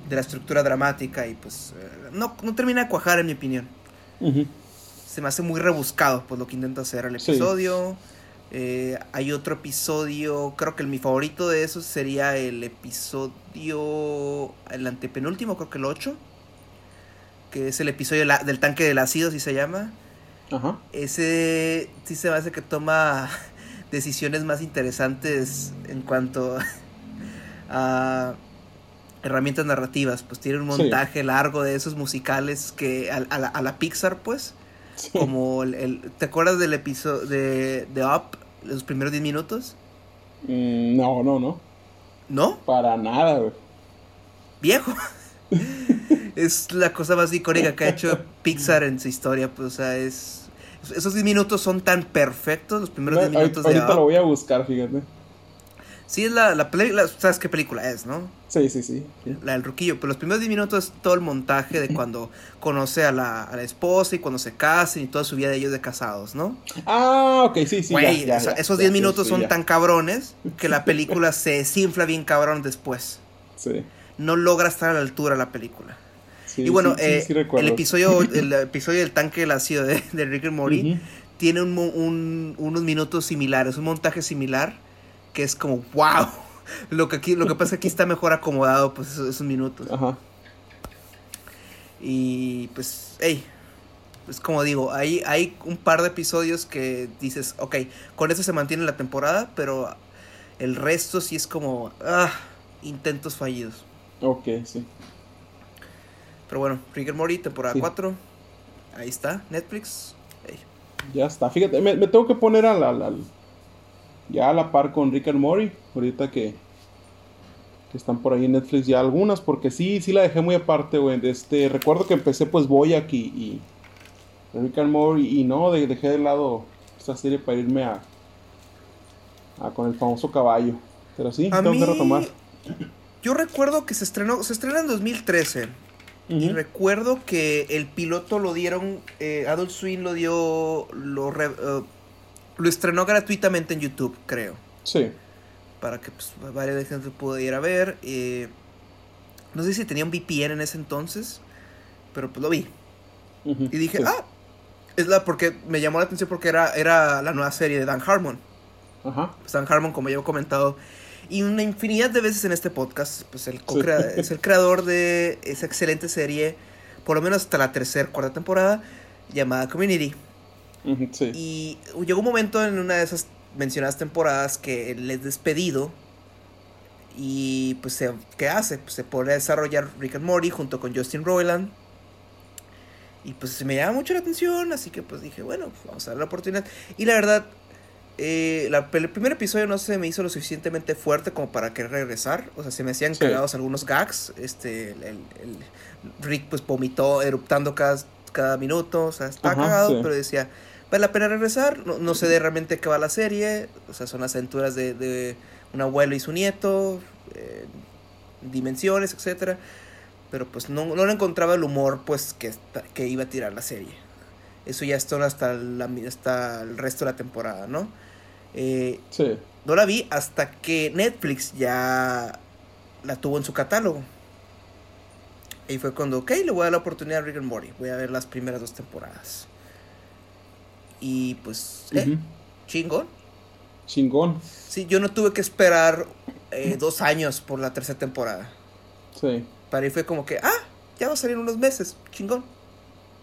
[SPEAKER 1] de la estructura dramática y pues eh, no, no termina de cuajar en mi opinión. Se me hace muy rebuscado pues lo que intenta hacer el episodio. Eh, hay otro episodio, creo que el, mi favorito de esos sería el episodio, el antepenúltimo, creo que el 8, que es el episodio del tanque del ácido, si se llama.
[SPEAKER 2] Ajá.
[SPEAKER 1] Ese sí se me hace que toma decisiones más interesantes en cuanto a herramientas narrativas. Pues tiene un montaje largo de esos musicales que a, la, a la Pixar, pues. Como el, ¿Te acuerdas del episodio de, de Up, los primeros 10 minutos?
[SPEAKER 2] Mm, no, no, no.
[SPEAKER 1] ¿No?
[SPEAKER 2] Para nada, güey.
[SPEAKER 1] Viejo. es la cosa más icónica que ha hecho Pixar en su historia, pues, o sea, es... Esos 10 minutos son tan perfectos, los primeros 10 minutos
[SPEAKER 2] de Ahorita lo voy a buscar, fíjate.
[SPEAKER 1] Sí, es la, la película, ¿sabes qué película es, no?
[SPEAKER 2] Sí, sí, sí.
[SPEAKER 1] La del Ruquillo, pero los primeros 10 minutos todo el montaje de cuando conoce a la, a la esposa y cuando se casan y toda su vida de ellos de casados, ¿no?
[SPEAKER 2] Ah, ok, sí, sí.
[SPEAKER 1] esos 10 minutos son tan cabrones que la película se desinfla bien cabrón después.
[SPEAKER 2] Sí.
[SPEAKER 1] No logra estar a la altura la película. Sí, y bueno, eh, el episodio el episodio del tanque del ácido de, de Rick and Morty tiene un, unos minutos similares, un montaje similar, que es como, wow. Lo que, aquí, lo que pasa es que aquí está mejor acomodado, pues esos, minutos. Ajá. Y pues, hey, pues como digo, hay, hay un par de episodios que dices, ok, con eso se mantiene la temporada, pero el resto sí es como, ah, intentos fallidos.
[SPEAKER 2] Ok, sí.
[SPEAKER 1] Pero bueno, Rigger Mori, temporada 4. Ahí está, Netflix.
[SPEAKER 2] Ya está, fíjate, me, tengo que poner a la, ya a la par con Rick and Morty, ahorita que, que están por ahí en Netflix ya algunas, porque sí, sí la dejé muy aparte, güey. Este, recuerdo que empecé pues voy aquí y Rick and Morty y no, dejé de lado esta serie para irme a, a con el famoso caballo. Pero sí, tengo que retomar.
[SPEAKER 1] Yo recuerdo que se estrenó, se estrenó en 2013. Y recuerdo que el piloto lo dieron, eh, Adult Swim lo dio, lo, eh, lo estrenó gratuitamente en YouTube, creo.
[SPEAKER 2] Sí.
[SPEAKER 1] Para que pues, varias gente pudiera ver. Eh, no sé si tenía un VPN en ese entonces, pero pues lo vi. Y dije, ah, es la porque me llamó la atención porque era, era la nueva serie de Dan Harmon. Ajá. Pues Dan Harmon, como ya he comentado, y una infinidad de veces en este podcast, pues el es el creador de esa excelente serie, por lo menos hasta la tercera, cuarta temporada, llamada Community. Y llegó un momento en una de esas mencionadas temporadas que él es despedido. Y pues, ¿qué hace? Pues se pone a desarrollar Rick and Morty junto con Justin Roiland. Y pues se me llama mucho la atención, así que pues dije, bueno, pues, vamos a dar la oportunidad. Y la verdad, eh, el primer episodio no se me hizo lo suficientemente fuerte como para querer regresar. O sea, se me hacían cagados algunos gags. Este, el, Rick pues vomitó eruptando cada, cada minuto. O sea, está cagado, pero decía, vale la pena regresar. No, no sé de realmente qué va la serie. O sea, son las aventuras de, de un abuelo y su nieto. Eh, dimensiones, etcétera. Pero pues no, no encontraba el humor pues que, que iba a tirar la serie. Eso ya está hasta, la, hasta el resto de la temporada, ¿no? Eh, sí. No la vi hasta que Netflix ya la tuvo en su catálogo. Y fue cuando, ok, le voy a dar la oportunidad a Rick and Morty. Voy a ver las primeras dos temporadas. Y pues, eh, chingón.
[SPEAKER 2] Chingón.
[SPEAKER 1] Sí, yo no tuve que esperar eh, dos años por la tercera temporada.
[SPEAKER 2] Sí.
[SPEAKER 1] Para ahí fue como que, ah, ya va a salir unos meses. Chingón.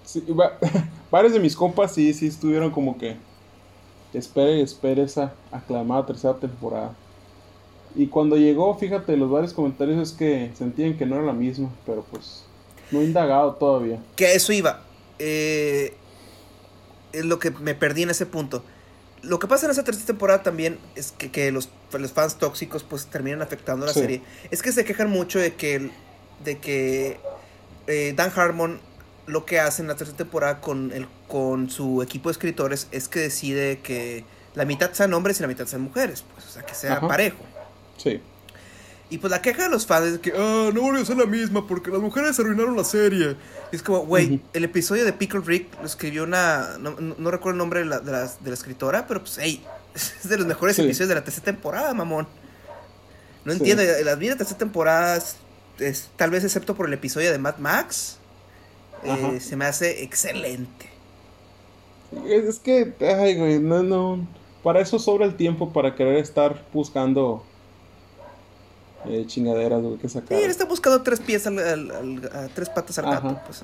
[SPEAKER 2] Sí, varios de mis compas sí, sí estuvieron como que espere y espere esa aclamada tercera temporada. Y cuando llegó, fíjate, los varios comentarios es que sentían que no era la misma, pero pues no he indagado todavía.
[SPEAKER 1] Que eso iba. Eh, es lo que me perdí en ese punto. Lo que pasa en esa tercera temporada también es que, los, los, fans tóxicos pues terminan afectando la serie. Es que se quejan mucho de que, de que eh, Dan Harmon lo que hace en la tercera temporada con, el, con su equipo de escritores es que decide que la mitad sean hombres y la mitad sean mujeres, pues, o sea, que sea parejo.
[SPEAKER 2] Sí.
[SPEAKER 1] Y pues la queja de los fans es que, ah, no volvió a ser la misma porque las mujeres arruinaron la serie. Y es como, güey, el episodio de Pickle Rick lo escribió una, no, recuerdo el nombre de la, de la, escritora, pero pues, hey, es de los mejores episodios de la tercera temporada, mamón. No entiendo, la vida tercera temporada es, tal vez excepto por el episodio de Mad Max, eh, se me hace excelente.
[SPEAKER 2] Es que, ay, güey, no, no. Para eso sobra el tiempo para querer estar buscando eh, chingaderas, güey, que sacar.
[SPEAKER 1] Sí, él está buscando tres pies, al, tres patas al gato. Pues.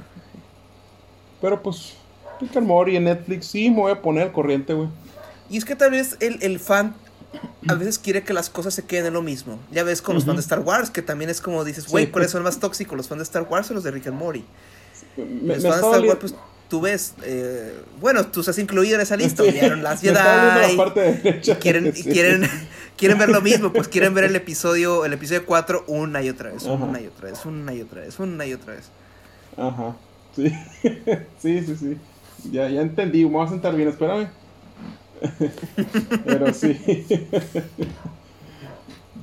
[SPEAKER 2] Pero pues, Rick and Morty en Netflix, sí, me voy a poner al corriente, güey.
[SPEAKER 1] Y es que tal vez el, el, fan a veces quiere que las cosas se queden en lo mismo. Ya ves con los fans de Star Wars, que también es como dices, güey, ¿cuáles son más tóxicos, los fans de Star Wars o los de Rick and Morty? Me, me Star Wars, pues tú ves, eh, bueno, tú estás incluido en esa lista, las Jedi. y quieren, quieren, quieren ver lo mismo, pues quieren ver el episodio, el episodio 4 una y otra vez, una y otra vez, una y otra vez, una y otra vez.
[SPEAKER 2] Ajá, sí, sí, sí, sí. Ya, ya entendí, me voy a sentar bien, espérame. Pero sí.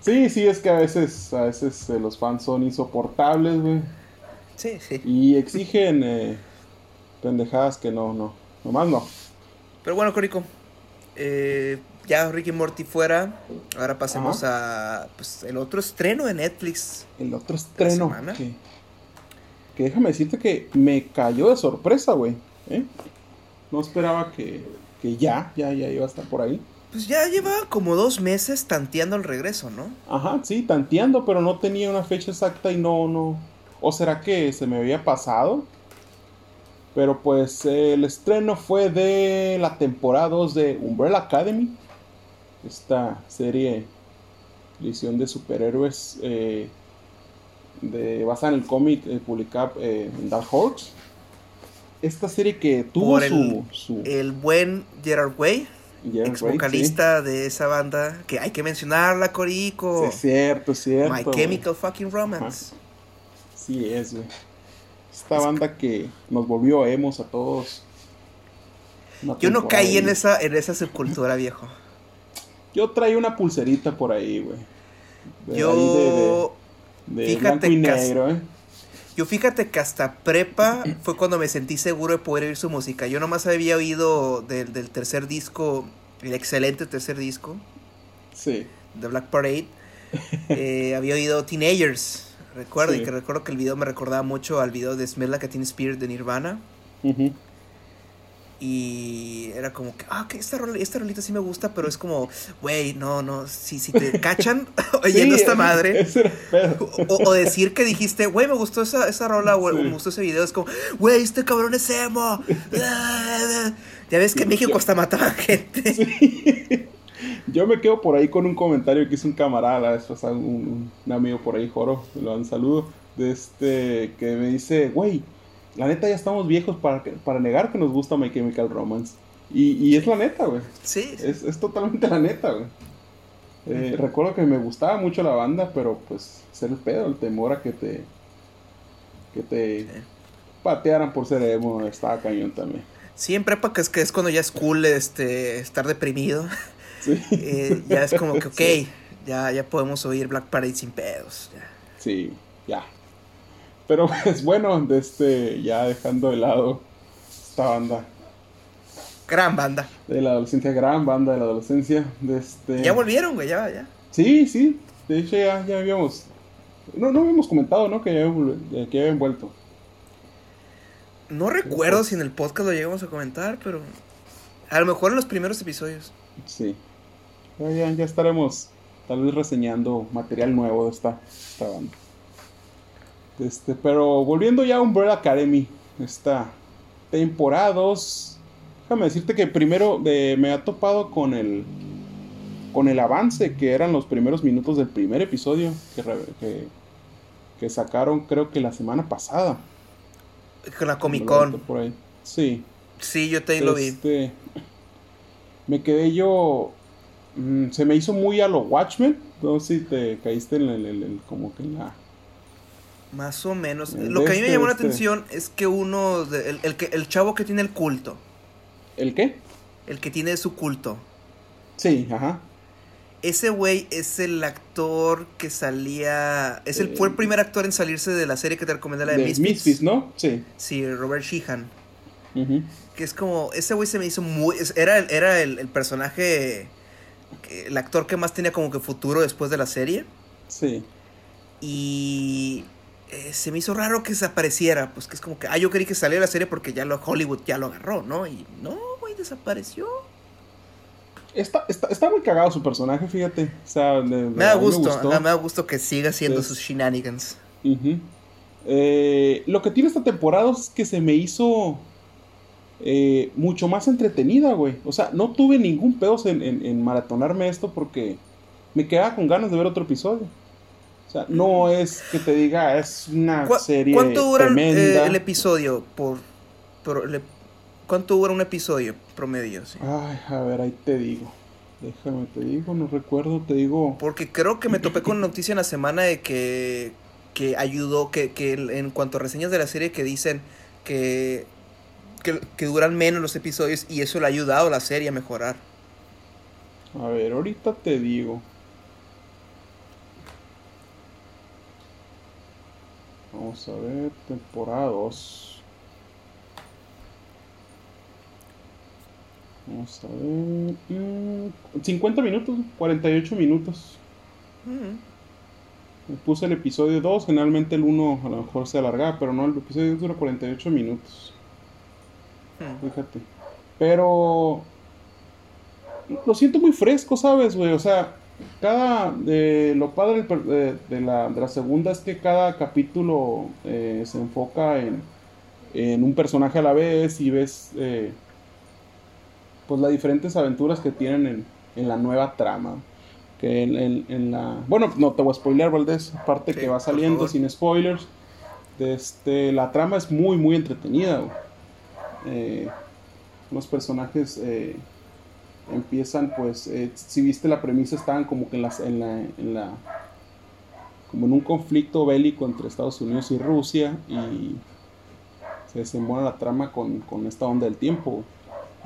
[SPEAKER 2] Sí, sí, es que a veces, a veces eh, los fans son insoportables, güey.
[SPEAKER 1] Sí, sí.
[SPEAKER 2] Y exigen eh, pendejadas que no, no, nomás no.
[SPEAKER 1] Pero bueno, Corico, eh, ya Ricky Morty fuera, ahora pasemos a pues, el otro estreno de Netflix.
[SPEAKER 2] El otro estreno. Que, que, déjame decirte que me cayó de sorpresa, güey. ¿eh? No esperaba que, que ya, ya, ya iba a estar por ahí.
[SPEAKER 1] Pues ya llevaba como dos meses tanteando el regreso, ¿no?
[SPEAKER 2] Ajá, sí, tanteando, pero no tenía una fecha exacta y no, no. ¿O será que se me había pasado? Pero pues el estreno fue de la temporada 2 de Umbrella Academy. Esta serie, edición de superhéroes eh, de, basada en el cómic eh, publicado eh, en Dark Horse. Esta serie que tuvo
[SPEAKER 1] el, su, El buen Gerard Way, ex vocalista de esa banda, que hay que mencionarla, Corico.
[SPEAKER 2] Sí, es cierto, es cierto.
[SPEAKER 1] My Chemical Fucking Romance.
[SPEAKER 2] Sí, es, güey. Esta banda que nos volvió emos a todos.
[SPEAKER 1] Yo no caí en esa, en esa subcultura, viejo.
[SPEAKER 2] Yo traía una pulserita por ahí, güey.
[SPEAKER 1] Yo. fíjate negro, ¿eh? Yo fíjate que hasta prepa fue cuando me sentí seguro de poder oír su música. Yo nomás había oído del, del tercer disco, el excelente tercer disco.
[SPEAKER 2] Sí.
[SPEAKER 1] De Black Parade. Eh, había oído Teenagers. Recuerdo, y que recuerdo que el video me recordaba mucho al video de Smell Like a Teen Spirit de Nirvana. Y era como que, ah, que esta, esta rolita sí me gusta, pero es como, güey, no, no, si, si te cachan oyendo esta madre. o, decir que dijiste, güey, me gustó esa, esa rola, o me gustó ese video, es como, güey, este cabrón es emo. ya ves que en México hasta mataba gente.
[SPEAKER 2] Yo me quedo por ahí con un comentario que hizo un camarada, después un, un, amigo por ahí, Joro, lo dan saludo, de este, que me dice, güey, la neta ya estamos viejos para, para negar que nos gusta My Chemical Romance. Y, y es la neta, güey.
[SPEAKER 1] Sí.
[SPEAKER 2] Es, es, totalmente la neta, güey. Eh, recuerdo que me gustaba mucho la banda, pero pues ser el pedo, el temor a que te que te patearan por ser emo, estaba cañón también.
[SPEAKER 1] Siempre porque es que es cuando ya es cool este estar deprimido. Eh, ya es como que, ok, ya, ya podemos oír Black Parade sin pedos.
[SPEAKER 2] Sí, ya. Pero pues bueno, de este, ya dejando de lado esta banda.
[SPEAKER 1] Gran banda.
[SPEAKER 2] De la adolescencia, gran banda de la adolescencia. De este...
[SPEAKER 1] Ya volvieron, güey, ya, ya.
[SPEAKER 2] Sí, sí. De hecho, ya, ya habíamos. No, no habíamos comentado, ¿no? Que ya, que habían vuelto.
[SPEAKER 1] No recuerdo si en el podcast lo llegamos a comentar, pero. A lo mejor en los primeros episodios.
[SPEAKER 2] Sí. Ya, ya, estaremos tal vez reseñando material nuevo de esta, banda. Este, pero volviendo ya a Umbrella Academy, esta temporada 2, déjame decirte que primero eh, me ha topado con el con el avance que eran los primeros minutos del primer episodio que, que, sacaron creo que la semana pasada.
[SPEAKER 1] Con la Comic Con.
[SPEAKER 2] Sí.
[SPEAKER 1] Sí, yo te lo vi. Este,
[SPEAKER 2] me quedé yo Mm, se me hizo muy a lo Watchmen. No sé si te caíste en el, como que en la.
[SPEAKER 1] Más o menos. Lo que a mí me llamó la atención es que uno. el, el, que, el chavo que tiene el culto.
[SPEAKER 2] ¿El qué?
[SPEAKER 1] El que tiene su culto.
[SPEAKER 2] Sí, ajá.
[SPEAKER 1] Ese güey es el actor que salía. Es el, fue el eh, primer actor en salirse de la serie que te recomendé, la de,
[SPEAKER 2] de Misfits. ¿no? Sí.
[SPEAKER 1] Sí, Robert Sheehan. Que es como. Ese güey se me hizo muy. Era, era el, el personaje el actor que más tenía como que futuro después de la serie.
[SPEAKER 2] Sí.
[SPEAKER 1] Y eh, se me hizo raro que desapareciera, pues que es como que, ah, yo quería que saliera la serie porque ya lo Hollywood ya lo agarró, ¿no? Y no, güey, desapareció.
[SPEAKER 2] Está, está, muy cagado su personaje, fíjate.
[SPEAKER 1] me da gusto, me, da gusto que siga haciendo sus shenanigans.
[SPEAKER 2] Eh, lo que tiene esta temporada es que se me hizo eh, mucho más entretenida, güey. O sea, no tuve ningún pedo en, maratonarme esto porque me quedaba con ganas de ver otro episodio. O sea, no es que te diga, es una serie
[SPEAKER 1] ¿Cuánto dura eh, el episodio? Por, ¿Cuánto dura un episodio promedio?
[SPEAKER 2] Ay, a ver, ahí te digo. Déjame, te digo, no recuerdo, te digo.
[SPEAKER 1] Porque creo que me topé con noticia en la semana de que, que ayudó, que, que en cuanto a reseñas de la serie que dicen que que, duran menos los episodios y eso le ha ayudado a la serie a mejorar.
[SPEAKER 2] A ver, ahorita te digo. Vamos a ver, temporada 2. Vamos a ver. 50 mm, minutos, 48 minutos. Me puse el episodio 2. Generalmente el 1 a lo mejor se alargaba, pero no, el episodio 2 dura 48 minutos. Fíjate. Pero lo siento muy fresco, ¿sabes, güey? O sea, cada. Eh, lo padre de, la, de, la, segunda es que cada capítulo eh, se enfoca en, en, un personaje a la vez y ves. Eh, pues las diferentes aventuras que tienen en, en la nueva trama. Que en, en, la. Bueno, no te voy a spoiler, Valdés. Parte que va saliendo sin spoilers. Este, la trama es muy, muy entretenida. Eh, los personajes empiezan, pues, eh, si viste la premisa, estaban como que en, las, en, la, en la. como en un conflicto bélico entre Estados Unidos y Rusia. Y se desenvuelve la trama con, con esta onda del tiempo.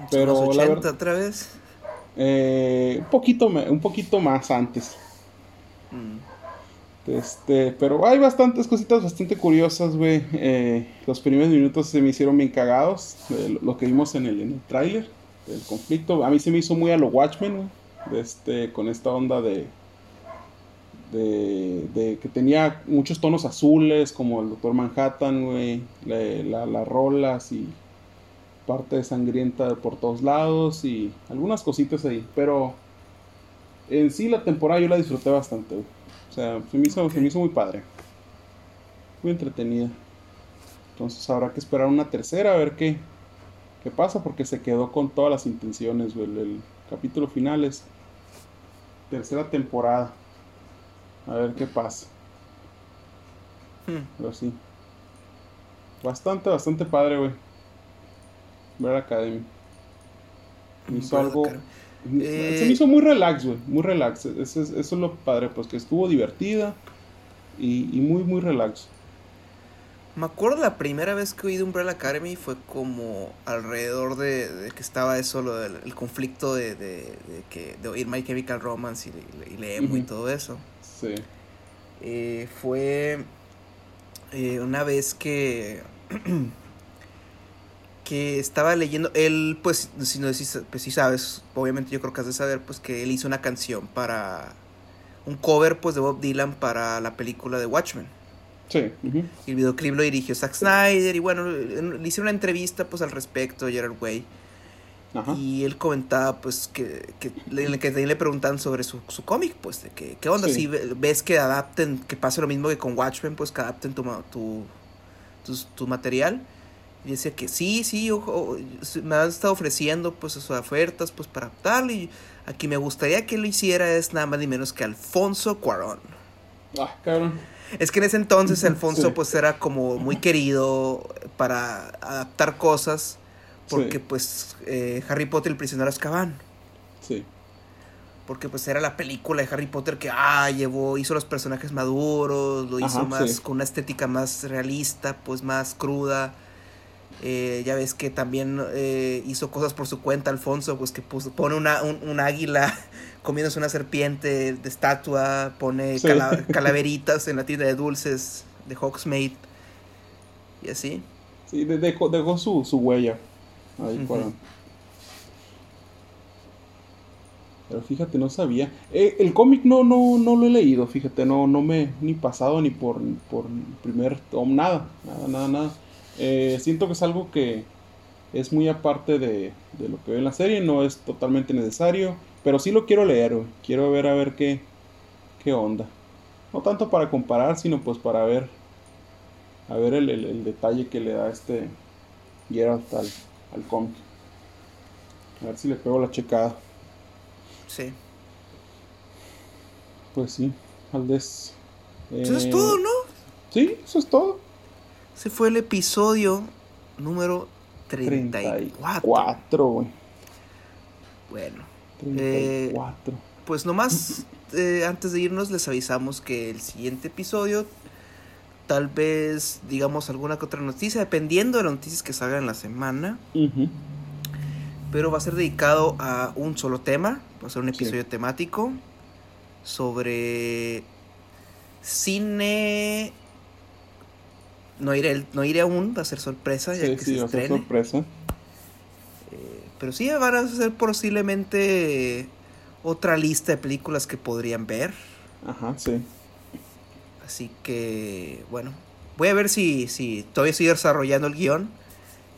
[SPEAKER 1] Pero los 80 otra vez.
[SPEAKER 2] un, poquito, un poquito más antes. Mm. Este, pero hay bastantes cositas bastante curiosas, güey. Eh, los primeros minutos se me hicieron bien cagados. lo que vimos en el, en el tráiler del conflicto. A mí se me hizo muy a lo Watchmen, güey. Este, con esta onda de, de, que tenía muchos tonos azules, como el Doctor Manhattan, güey. las rolas y parte de sangrienta por todos lados y algunas cositas ahí. Pero en sí la temporada yo la disfruté bastante. O sea, se me hizo, se me hizo muy padre. Muy entretenida. Entonces habrá que esperar una tercera a ver qué, qué pasa porque se quedó con todas las intenciones. El, capítulo final es tercera temporada. A ver qué pasa. Hmm. Pero sí. Bastante, bastante padre, güey. Ver Academy. Me hizo algo... Se me eh, hizo muy relax, güey. Muy relax. Eso es, lo padre, pues que estuvo divertida y, muy, muy relax.
[SPEAKER 1] Me acuerdo la primera vez que oí de Umbrella Academy fue como alrededor de, que estaba eso, lo del el conflicto de, de, que, de oír My Chemical Romance y, y, y todo eso. Sí. Eh, fue eh, una vez que que estaba leyendo, él pues, si no pues si sabes, obviamente yo creo que has de saber pues que él hizo una canción para un cover pues de Bob Dylan para la película de Watchmen. Sí. El videoclip lo dirigió Zack Snyder y bueno, le hice una entrevista pues al respecto, Gerard Way. Y él comentaba pues que, que, le, que le preguntan sobre su, su cómic, pues de que, qué onda, si ves que adapten, que pase lo mismo que con Watchmen, pues que adapten tu, tu, tu, tu material. Y decía que sí, sí, ojo, me han estado ofreciendo pues sus ofertas pues para tal y aquí me gustaría que lo hiciera es nada más ni menos que Alfonso Cuarón. Ah, cabrón. Es que en ese entonces Alfonso pues era como muy querido para adaptar cosas porque pues eh, Harry Potter el prisionero Azkaban. Sí. Porque pues era la película de Harry Potter que ah, llevó, hizo los personajes maduros, lo hizo más con una estética más realista, pues más cruda eh, ya ves que también eh, hizo cosas por su cuenta Alfonso, pues que pone una, un, águila comiéndose una serpiente de estatua, pone calaveritas en la tienda de dulces de Hawksmade y así.
[SPEAKER 2] Sí, dejó, dejó su, su, huella ahí Pero fíjate, no sabía. Eh, el cómic no, no, no lo he leído, fíjate, no, no me ni pasado ni por, por primer tom, nada, nada, nada, nada. Eh, siento que es algo que es muy aparte de, lo que veo en la serie, no es totalmente necesario, pero sí lo quiero leer, quiero ver a ver qué, qué onda. No tanto para comparar, sino pues para ver, a ver el, detalle que le da este Geralt al, al cómic. A ver si le pego la checada. Sí. Pues sí, Aldez.
[SPEAKER 1] eso es todo, ¿no?
[SPEAKER 2] Sí, eso es todo.
[SPEAKER 1] Ese fue el episodio número 34. güey. Bueno. 34. Eh, pues nomás, eh, antes de irnos, les avisamos que el siguiente episodio, tal vez digamos alguna que otra noticia, dependiendo de las noticias que salgan en la semana. Pero va a ser dedicado a un solo tema. Va a ser un episodio temático sobre cine no iré, no iré aún, va a ser sorpresa. Ya que sí, va a ser sorpresa. Eh, pero sí, van a ser posiblemente otra lista de películas que podrían ver. Ajá, sí. Así que, bueno, voy a ver si, si todavía estoy desarrollando el guion.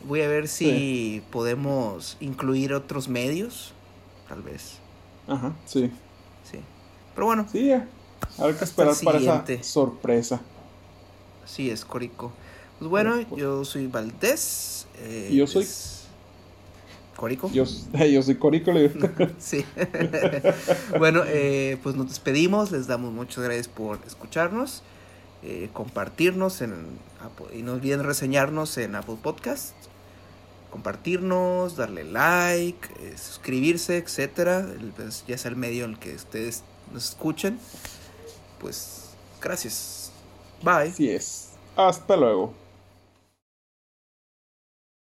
[SPEAKER 1] Voy a ver si podemos incluir otros medios. tal vez.
[SPEAKER 2] Ajá, sí.
[SPEAKER 1] Sí. Pero bueno.
[SPEAKER 2] Sí. Habrá que esperar para esa sorpresa.
[SPEAKER 1] Así es, Corico. Pues bueno, yo soy Valdés. Eh,
[SPEAKER 2] y yo soy.
[SPEAKER 1] ¿Corico?
[SPEAKER 2] Yo, yo soy Corico,
[SPEAKER 1] Sí. bueno, eh, pues nos despedimos. Les damos muchas gracias por escucharnos. Eh, compartirnos en y no olviden reseñarnos en Apple Podcast, compartirnos, darle like, eh, suscribirse, etcétera, pues, ya sea el medio en el que ustedes nos escuchen. Pues gracias. Bye.
[SPEAKER 2] Así es. Hasta luego.